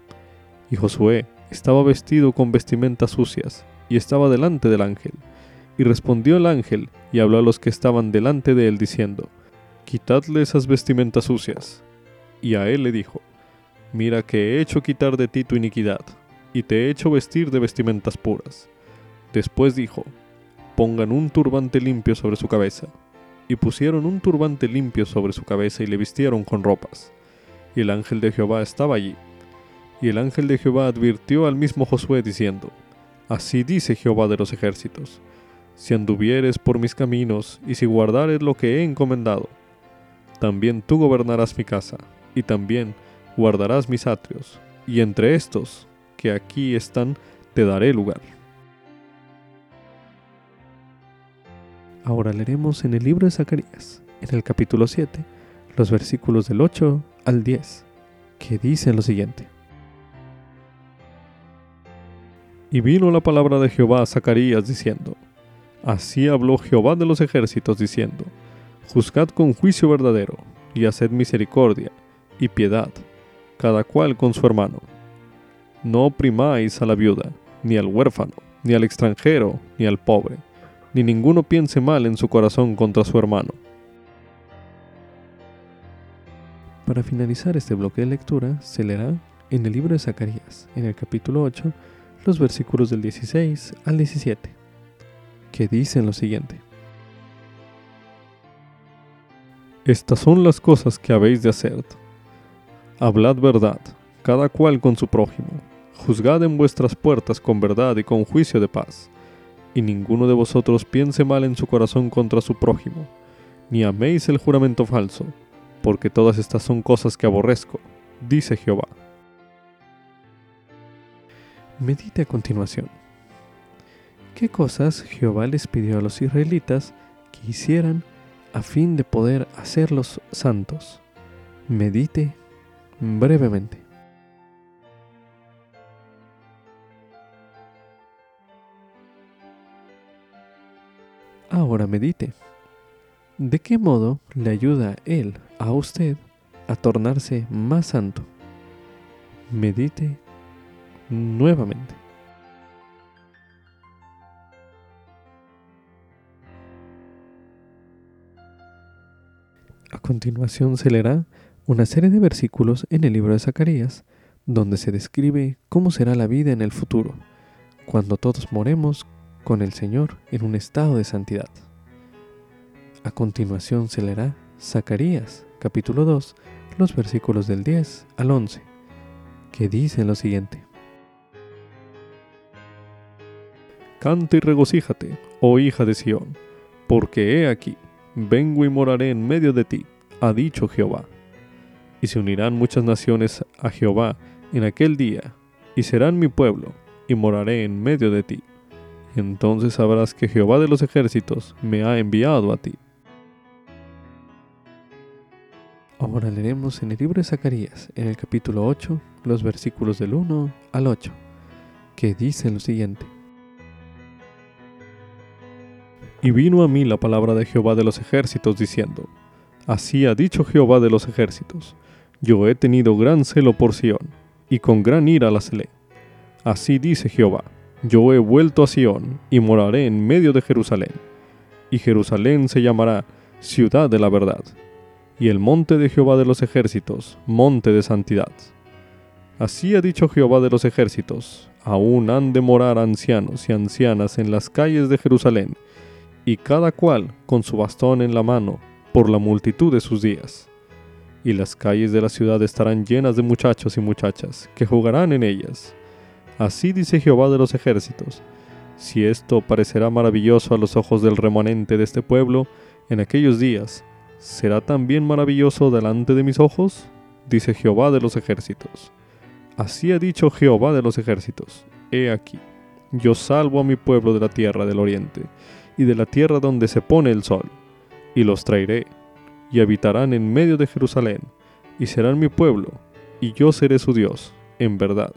Y Josué estaba vestido con vestimentas sucias, y estaba delante del ángel. Y respondió el ángel, y habló a los que estaban delante de él, diciendo, Quitadle esas vestimentas sucias. Y a él le dijo, Mira que he hecho quitar de ti tu iniquidad, y te he hecho vestir de vestimentas puras. Después dijo, pongan un turbante limpio sobre su cabeza. Y pusieron un turbante limpio sobre su cabeza y le vistieron con ropas. Y el ángel de Jehová estaba allí. Y el ángel de Jehová advirtió al mismo Josué diciendo, Así dice Jehová de los ejércitos, si anduvieres por mis caminos y si guardares lo que he encomendado, también tú gobernarás mi casa, y también guardarás mis atrios, y entre estos que aquí están te daré lugar. Ahora leeremos en el libro de Zacarías, en el capítulo 7, los versículos del 8 al 10, que dicen lo siguiente. Y vino la palabra de Jehová a Zacarías diciendo, Así habló Jehová de los ejércitos diciendo, Juzgad con juicio verdadero, y haced misericordia y piedad cada cual con su hermano. No oprimáis a la viuda, ni al huérfano, ni al extranjero, ni al pobre, ni ninguno piense mal en su corazón contra su hermano. Para finalizar este bloque de lectura, se leerá en el libro de Zacarías, en el capítulo 8, los versículos del 16 al 17, que dicen lo siguiente. Estas son las cosas que habéis de hacer Hablad verdad, cada cual con su prójimo. Juzgad en vuestras puertas con verdad y con juicio de paz. Y ninguno de vosotros piense mal en su corazón contra su prójimo, ni améis el juramento falso, porque todas estas son cosas que aborrezco, dice Jehová. Medite a continuación. ¿Qué cosas Jehová les pidió a los israelitas que hicieran a fin de poder hacerlos santos? Medite brevemente. Ahora medite. ¿De qué modo le ayuda Él a usted a tornarse más santo? Medite nuevamente. Continuación se leerá una serie de versículos en el libro de Zacarías, donde se describe cómo será la vida en el futuro, cuando todos moremos con el Señor en un estado de santidad. A continuación se leerá Zacarías, capítulo 2, los versículos del 10 al 11, que dicen lo siguiente. Canta y regocíjate, oh hija de Sión, porque he aquí, vengo y moraré en medio de ti, ha dicho Jehová. Y se unirán muchas naciones a Jehová en aquel día, y serán mi pueblo, y moraré en medio de ti. Entonces sabrás que Jehová de los ejércitos me ha enviado a ti. Ahora leeremos en el libro de Zacarías, en el capítulo 8, los versículos del 1 al 8, que dicen lo siguiente. Y vino a mí la palabra de Jehová de los ejércitos diciendo, Así ha dicho Jehová de los ejércitos, yo he tenido gran celo por Sión, y con gran ira la celé. Así dice Jehová, yo he vuelto a Sión, y moraré en medio de Jerusalén, y Jerusalén se llamará ciudad de la verdad y el monte de Jehová de los ejércitos, monte de santidad. Así ha dicho Jehová de los ejércitos, aún han de morar ancianos y ancianas en las calles de Jerusalén, y cada cual con su bastón en la mano, por la multitud de sus días. Y las calles de la ciudad estarán llenas de muchachos y muchachas, que jugarán en ellas. Así dice Jehová de los ejércitos, si esto parecerá maravilloso a los ojos del remanente de este pueblo, en aquellos días, ¿será también maravilloso delante de mis ojos? Dice Jehová de los ejércitos. Así ha dicho Jehová de los ejércitos. He aquí, yo salvo a mi pueblo de la tierra del oriente, y de la tierra donde se pone el sol, y los traeré, y habitarán en medio de Jerusalén, y serán mi pueblo, y yo seré su Dios, en verdad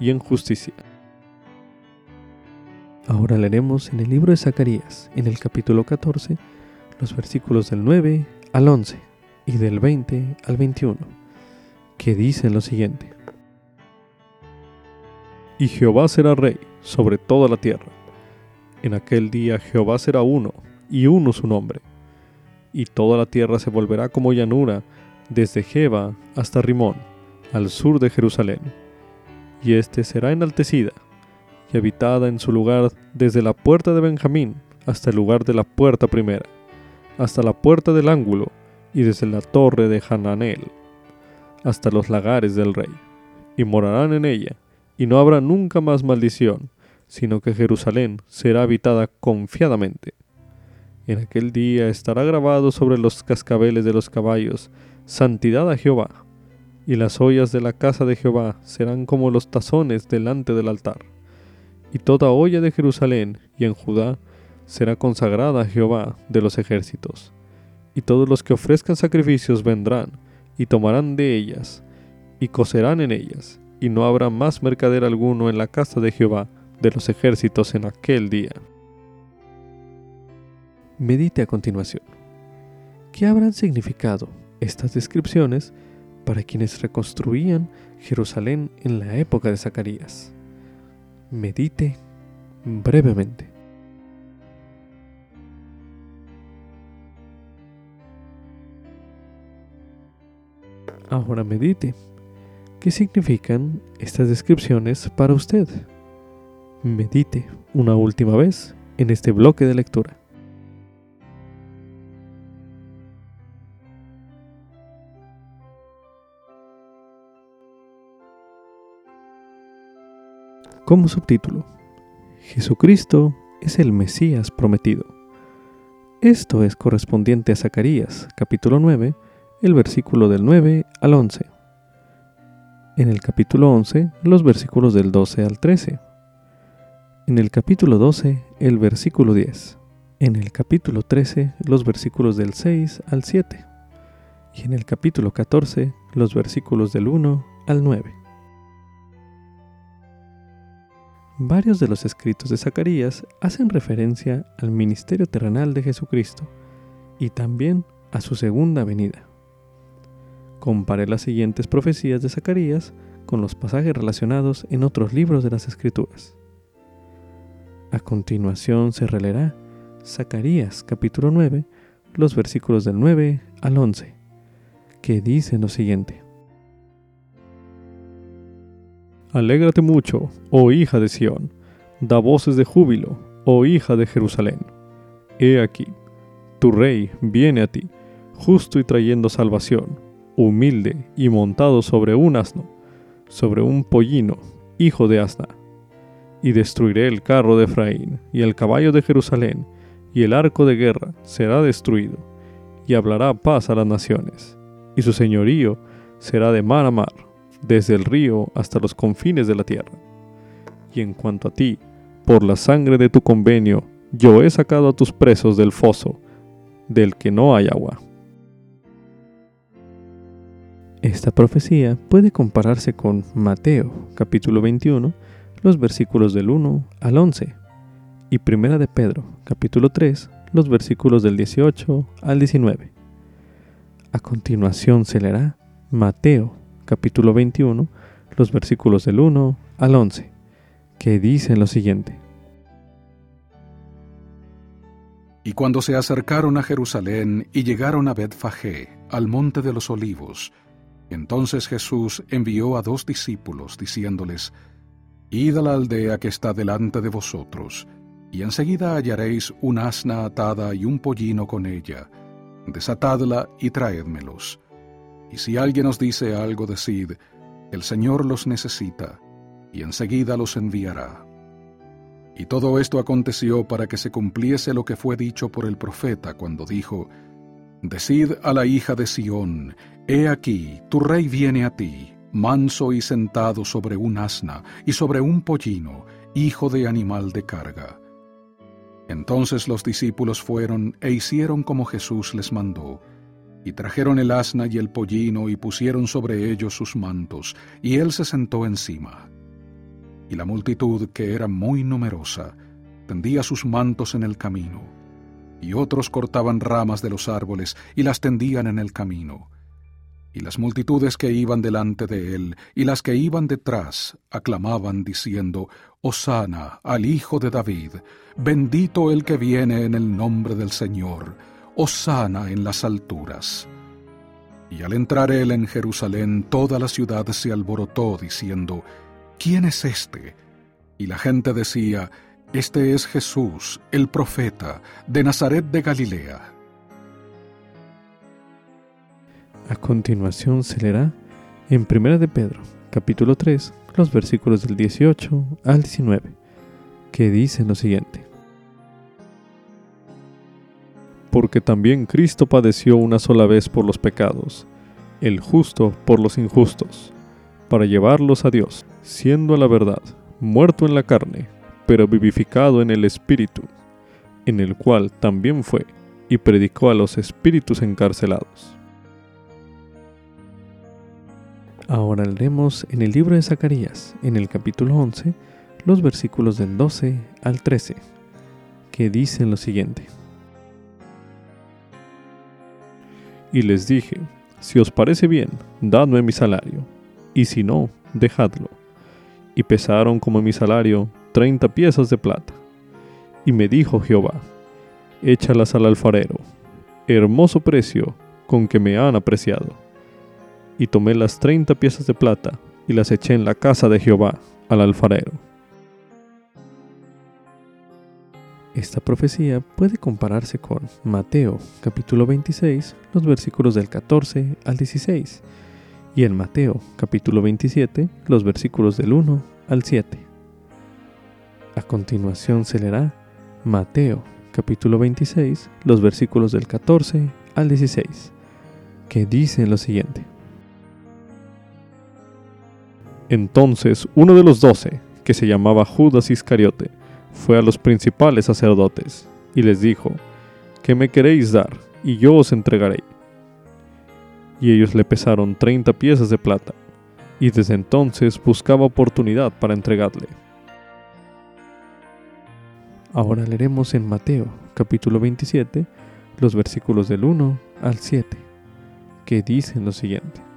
y en justicia. Ahora leeremos en el libro de Zacarías, en el capítulo 14, los versículos del 9 al 11 y del 20 al 21, que dicen lo siguiente. Y Jehová será rey sobre toda la tierra. En aquel día Jehová será uno, y uno su nombre. Y toda la tierra se volverá como llanura, desde Jeba hasta Rimón, al sur de Jerusalén. Y éste será enaltecida, y habitada en su lugar desde la puerta de Benjamín hasta el lugar de la puerta primera hasta la puerta del ángulo y desde la torre de Hananel hasta los lagares del rey, y morarán en ella, y no habrá nunca más maldición, sino que Jerusalén será habitada confiadamente. En aquel día estará grabado sobre los cascabeles de los caballos, santidad a Jehová, y las ollas de la casa de Jehová serán como los tazones delante del altar. Y toda olla de Jerusalén y en Judá será consagrada a Jehová de los ejércitos, y todos los que ofrezcan sacrificios vendrán y tomarán de ellas, y cocerán en ellas, y no habrá más mercader alguno en la casa de Jehová de los ejércitos en aquel día. Medite a continuación. ¿Qué habrán significado estas descripciones para quienes reconstruían Jerusalén en la época de Zacarías? Medite brevemente. Ahora medite. ¿Qué significan estas descripciones para usted? Medite una última vez en este bloque de lectura. Como subtítulo, Jesucristo es el Mesías prometido. Esto es correspondiente a Zacarías, capítulo 9, el versículo del 9 al 11. En el capítulo 11, los versículos del 12 al 13. En el capítulo 12, el versículo 10. En el capítulo 13, los versículos del 6 al 7. Y en el capítulo 14, los versículos del 1 al 9. Varios de los escritos de Zacarías hacen referencia al ministerio terrenal de Jesucristo y también a su segunda venida. Compare las siguientes profecías de Zacarías con los pasajes relacionados en otros libros de las Escrituras. A continuación se releerá Zacarías capítulo 9, los versículos del 9 al 11, que dice lo siguiente. Alégrate mucho, oh hija de Sión, da voces de júbilo, oh hija de Jerusalén. He aquí, tu rey viene a ti, justo y trayendo salvación, humilde y montado sobre un asno, sobre un pollino, hijo de asna y destruiré el carro de Efraín y el caballo de Jerusalén, y el arco de guerra será destruido, y hablará paz a las naciones, y su señorío será de mar a mar, desde el río hasta los confines de la tierra. Y en cuanto a ti, por la sangre de tu convenio, yo he sacado a tus presos del foso, del que no hay agua. Esta profecía puede compararse con Mateo capítulo 21, los versículos del 1 al 11, y Primera de Pedro, capítulo 3, los versículos del 18 al 19. A continuación se leerá Mateo, capítulo 21, los versículos del 1 al 11, que dicen lo siguiente. Y cuando se acercaron a Jerusalén y llegaron a Betfagé, al monte de los olivos, entonces Jesús envió a dos discípulos, diciéndoles, Id a la aldea que está delante de vosotros, y enseguida hallaréis un asna atada y un pollino con ella. Desatadla y traédmelos. Y si alguien os dice algo, decid, el Señor los necesita, y enseguida los enviará. Y todo esto aconteció para que se cumpliese lo que fue dicho por el profeta cuando dijo, Decid a la hija de Sión, He aquí, tu rey viene a ti, manso y sentado sobre un asna y sobre un pollino, hijo de animal de carga. Entonces los discípulos fueron e hicieron como Jesús les mandó, y trajeron el asna y el pollino y pusieron sobre ellos sus mantos, y él se sentó encima. Y la multitud, que era muy numerosa, tendía sus mantos en el camino, y otros cortaban ramas de los árboles y las tendían en el camino y las multitudes que iban delante de él y las que iban detrás aclamaban diciendo, Hosana al Hijo de David, bendito el que viene en el nombre del Señor, Hosana en las alturas. Y al entrar él en Jerusalén, toda la ciudad se alborotó diciendo, ¿quién es este? Y la gente decía, Este es Jesús, el profeta, de Nazaret de Galilea. A continuación se leerá en Primera de Pedro, capítulo 3, los versículos del 18 al 19, que dicen lo siguiente. Porque también Cristo padeció una sola vez por los pecados, el justo por los injustos, para llevarlos a Dios, siendo a la verdad muerto en la carne, pero vivificado en el Espíritu, en el cual también fue y predicó a los espíritus encarcelados Ahora leemos en el libro de Zacarías, en el capítulo 11, los versículos del 12 al 13, que dicen lo siguiente. Y les dije, si os parece bien, dadme mi salario, y si no, dejadlo. Y pesaron como mi salario treinta piezas de plata. Y me dijo Jehová, échalas al alfarero, hermoso precio con que me han apreciado y tomé las treinta piezas de plata y las eché en la casa de Jehová al alfarero. Esta profecía puede compararse con Mateo capítulo 26, los versículos del 14 al 16, y en Mateo capítulo 27, los versículos del 1 al 7. A continuación se leerá Mateo capítulo 26, los versículos del 14 al 16, que dicen lo siguiente. Entonces uno de los doce, que se llamaba Judas Iscariote, fue a los principales sacerdotes y les dijo, ¿qué me queréis dar? Y yo os entregaré. Y ellos le pesaron treinta piezas de plata, y desde entonces buscaba oportunidad para entregarle. Ahora leeremos en Mateo capítulo 27 los versículos del 1 al 7, que dicen lo siguiente.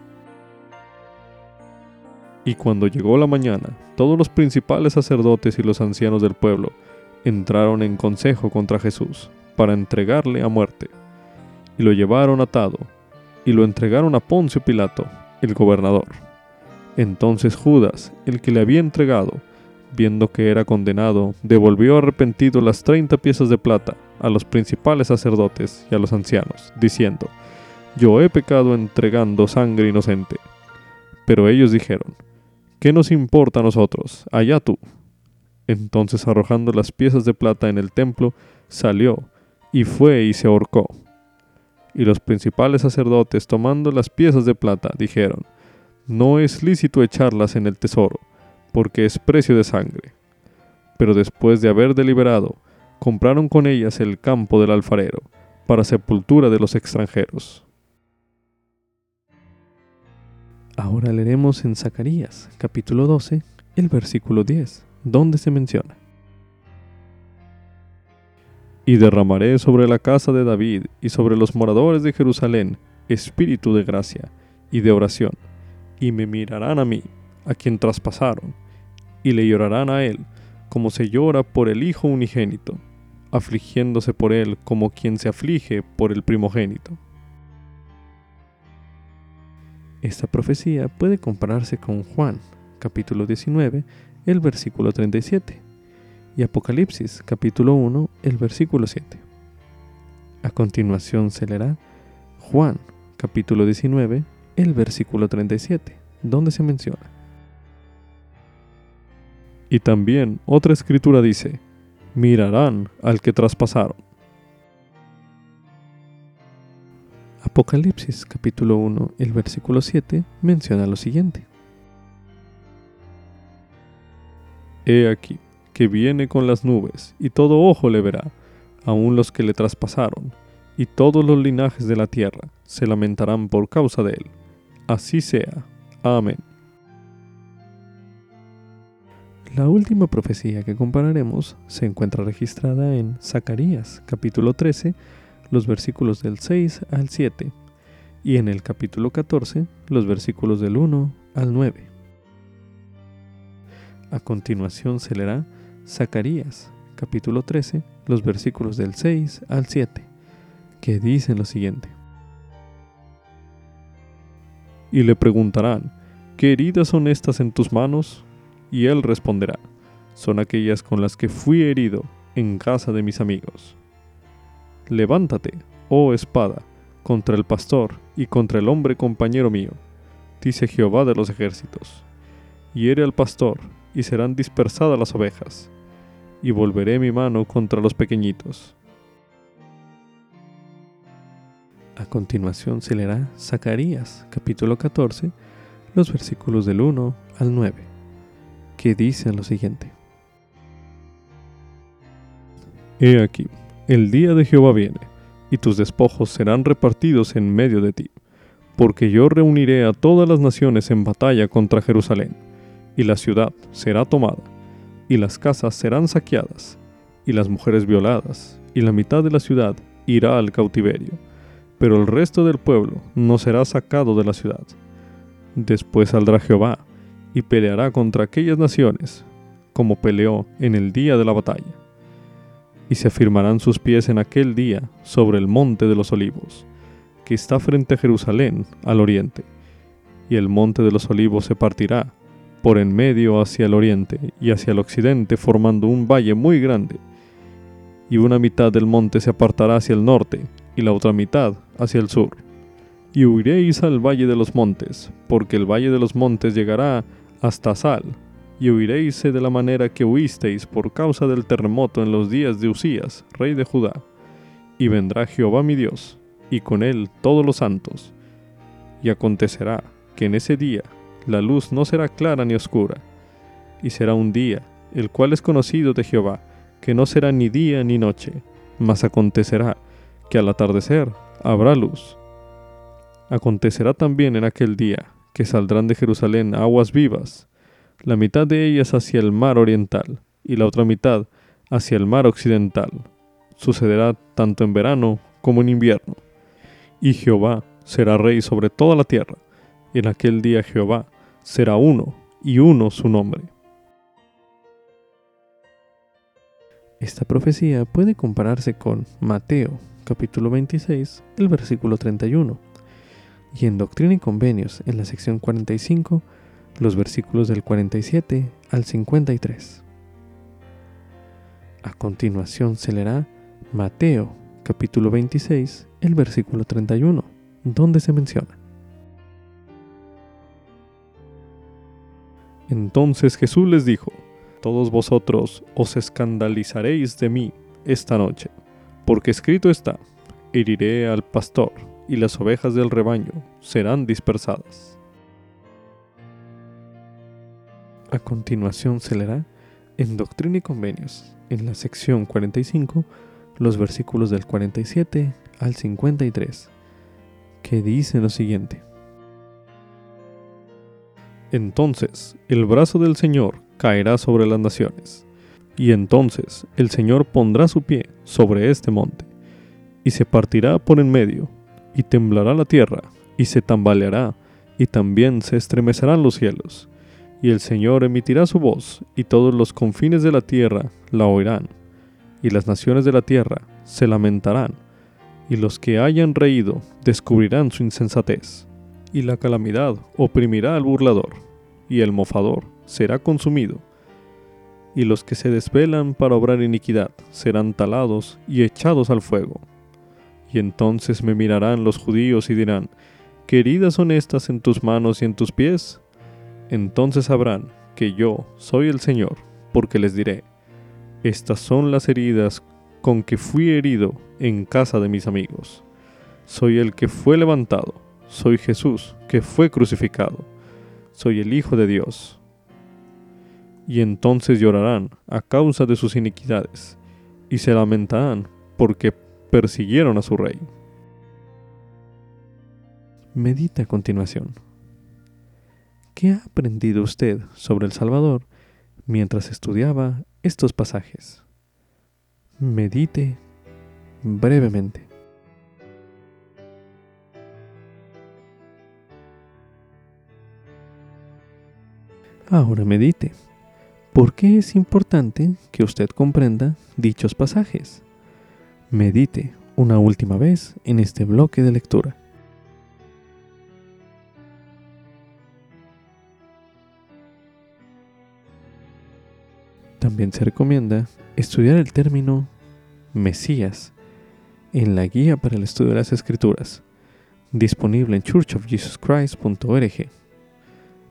Y cuando llegó la mañana, todos los principales sacerdotes y los ancianos del pueblo entraron en consejo contra Jesús para entregarle a muerte, y lo llevaron atado, y lo entregaron a Poncio Pilato, el gobernador. Entonces Judas, el que le había entregado, viendo que era condenado, devolvió arrepentido las treinta piezas de plata a los principales sacerdotes y a los ancianos, diciendo, Yo he pecado entregando sangre inocente. Pero ellos dijeron, ¿qué nos importa a nosotros? Allá tú. Entonces arrojando las piezas de plata en el templo, salió, y fue y se ahorcó. Y los principales sacerdotes, tomando las piezas de plata, dijeron, No es lícito echarlas en el tesoro, porque es precio de sangre. Pero después de haber deliberado, compraron con ellas el campo del alfarero, para sepultura de los extranjeros. Ahora leeremos en Zacarías, capítulo 12, el versículo 10, donde se menciona. Y derramaré sobre la casa de David y sobre los moradores de Jerusalén espíritu de gracia y de oración, y me mirarán a mí, a quien traspasaron, y le llorarán a él, como se llora por el Hijo unigénito, afligiéndose por él como quien se aflige por el primogénito. Esta profecía puede compararse con Juan, capítulo 19, el versículo 37, y Apocalipsis, capítulo 1, el versículo 7. A continuación se leerá Juan, capítulo 19, el versículo 37, donde se menciona. Y también otra escritura dice, mirarán al que traspasaron. Apocalipsis capítulo 1, el versículo 7 menciona lo siguiente. He aquí que viene con las nubes, y todo ojo le verá, aun los que le traspasaron, y todos los linajes de la tierra se lamentarán por causa de él. Así sea. Amén. La última profecía que compararemos se encuentra registrada en Zacarías capítulo 13, los versículos del 6 al 7, y en el capítulo 14, los versículos del 1 al 9. A continuación se leerá Zacarías, capítulo 13, los versículos del 6 al 7, que dicen lo siguiente. Y le preguntarán, ¿qué heridas son estas en tus manos? Y él responderá, son aquellas con las que fui herido en casa de mis amigos. Levántate, oh espada, contra el pastor y contra el hombre compañero mío, dice Jehová de los ejércitos. Hiere al pastor, y serán dispersadas las ovejas, y volveré mi mano contra los pequeñitos. A continuación se leerá Zacarías, capítulo 14, los versículos del 1 al 9, que dicen lo siguiente. He aquí, el día de Jehová viene, y tus despojos serán repartidos en medio de ti, porque yo reuniré a todas las naciones en batalla contra Jerusalén, y la ciudad será tomada, y las casas serán saqueadas, y las mujeres violadas, y la mitad de la ciudad irá al cautiverio, pero el resto del pueblo no será sacado de la ciudad. Después saldrá Jehová, y peleará contra aquellas naciones, como peleó en el día de la batalla y se afirmarán sus pies en aquel día sobre el monte de los olivos, que está frente a Jerusalén al oriente, y el monte de los olivos se partirá por en medio hacia el oriente y hacia el occidente formando un valle muy grande, y una mitad del monte se apartará hacia el norte y la otra mitad hacia el sur. Y huiréis al valle de los montes, porque el valle de los montes llegará hasta Sal, y huiréis de la manera que huisteis por causa del terremoto en los días de Usías, rey de Judá. Y vendrá Jehová mi Dios, y con él todos los santos. Y acontecerá que en ese día la luz no será clara ni oscura, y será un día, el cual es conocido de Jehová, que no será ni día ni noche, mas acontecerá que al atardecer habrá luz. Acontecerá también en aquel día que saldrán de Jerusalén aguas vivas, la mitad de ellas hacia el mar oriental y la otra mitad hacia el mar occidental. Sucederá tanto en verano como en invierno. Y Jehová será rey sobre toda la tierra. En aquel día Jehová será uno y uno su nombre. Esta profecía puede compararse con Mateo capítulo 26, el versículo 31, y en Doctrina y Convenios, en la sección 45, los versículos del 47 al 53. A continuación se leerá Mateo capítulo 26, el versículo 31, donde se menciona. Entonces Jesús les dijo, Todos vosotros os escandalizaréis de mí esta noche, porque escrito está, heriré al pastor, y las ovejas del rebaño serán dispersadas. A continuación se leerá en Doctrina y Convenios, en la sección 45, los versículos del 47 al 53, que dicen lo siguiente. Entonces el brazo del Señor caerá sobre las naciones, y entonces el Señor pondrá su pie sobre este monte, y se partirá por en medio, y temblará la tierra, y se tambaleará, y también se estremecerán los cielos, y el Señor emitirá su voz, y todos los confines de la tierra la oirán y las naciones de la tierra se lamentarán, y los que hayan reído descubrirán su insensatez, y la calamidad oprimirá al burlador, y el mofador será consumido, y los que se desvelan para obrar iniquidad serán talados y echados al fuego. Y entonces me mirarán los judíos y dirán, ¿qué heridas son estas en tus manos y en tus pies? Entonces sabrán que yo soy el Señor, porque les diré, estas son las heridas con que fui herido en casa de mis amigos. Soy el que fue levantado, soy Jesús que fue crucificado, soy el Hijo de Dios. Y entonces llorarán a causa de sus iniquidades, y se lamentarán porque persiguieron a su rey. Medita a continuación. ¿Qué ha aprendido usted sobre el Salvador mientras estudiaba estos pasajes. Medite brevemente. Ahora medite. ¿Por qué es importante que usted comprenda dichos pasajes? Medite una última vez en este bloque de lectura. También se recomienda estudiar el término Mesías en la guía para el estudio de las escrituras, disponible en churchofjesuschrist.org,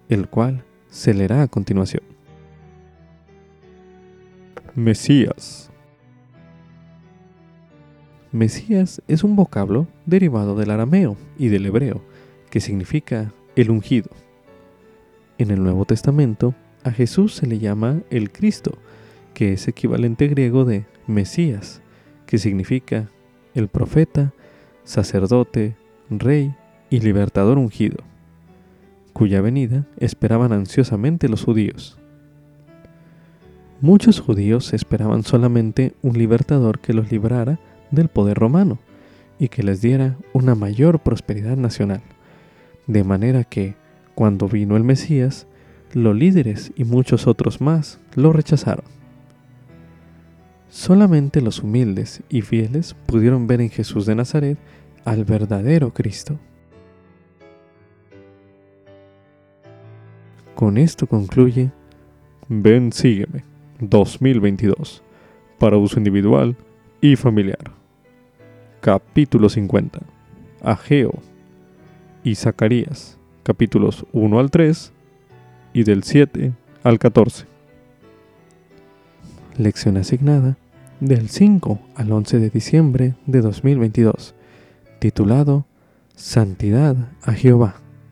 el cual se leerá a continuación. Mesías. Mesías es un vocablo derivado del arameo y del hebreo, que significa el ungido. En el Nuevo Testamento, a Jesús se le llama el Cristo, que es equivalente griego de Mesías, que significa el profeta, sacerdote, rey y libertador ungido, cuya venida esperaban ansiosamente los judíos. Muchos judíos esperaban solamente un libertador que los librara del poder romano y que les diera una mayor prosperidad nacional, de manera que, cuando vino el Mesías, los líderes y muchos otros más lo rechazaron. Solamente los humildes y fieles pudieron ver en Jesús de Nazaret al verdadero Cristo. Con esto concluye Ven Sígueme 2022 para uso individual y familiar. Capítulo 50. Ageo y Zacarías, capítulos 1 al 3 y del 7 al 14. Lección asignada del 5 al 11 de diciembre de 2022, titulado Santidad a Jehová.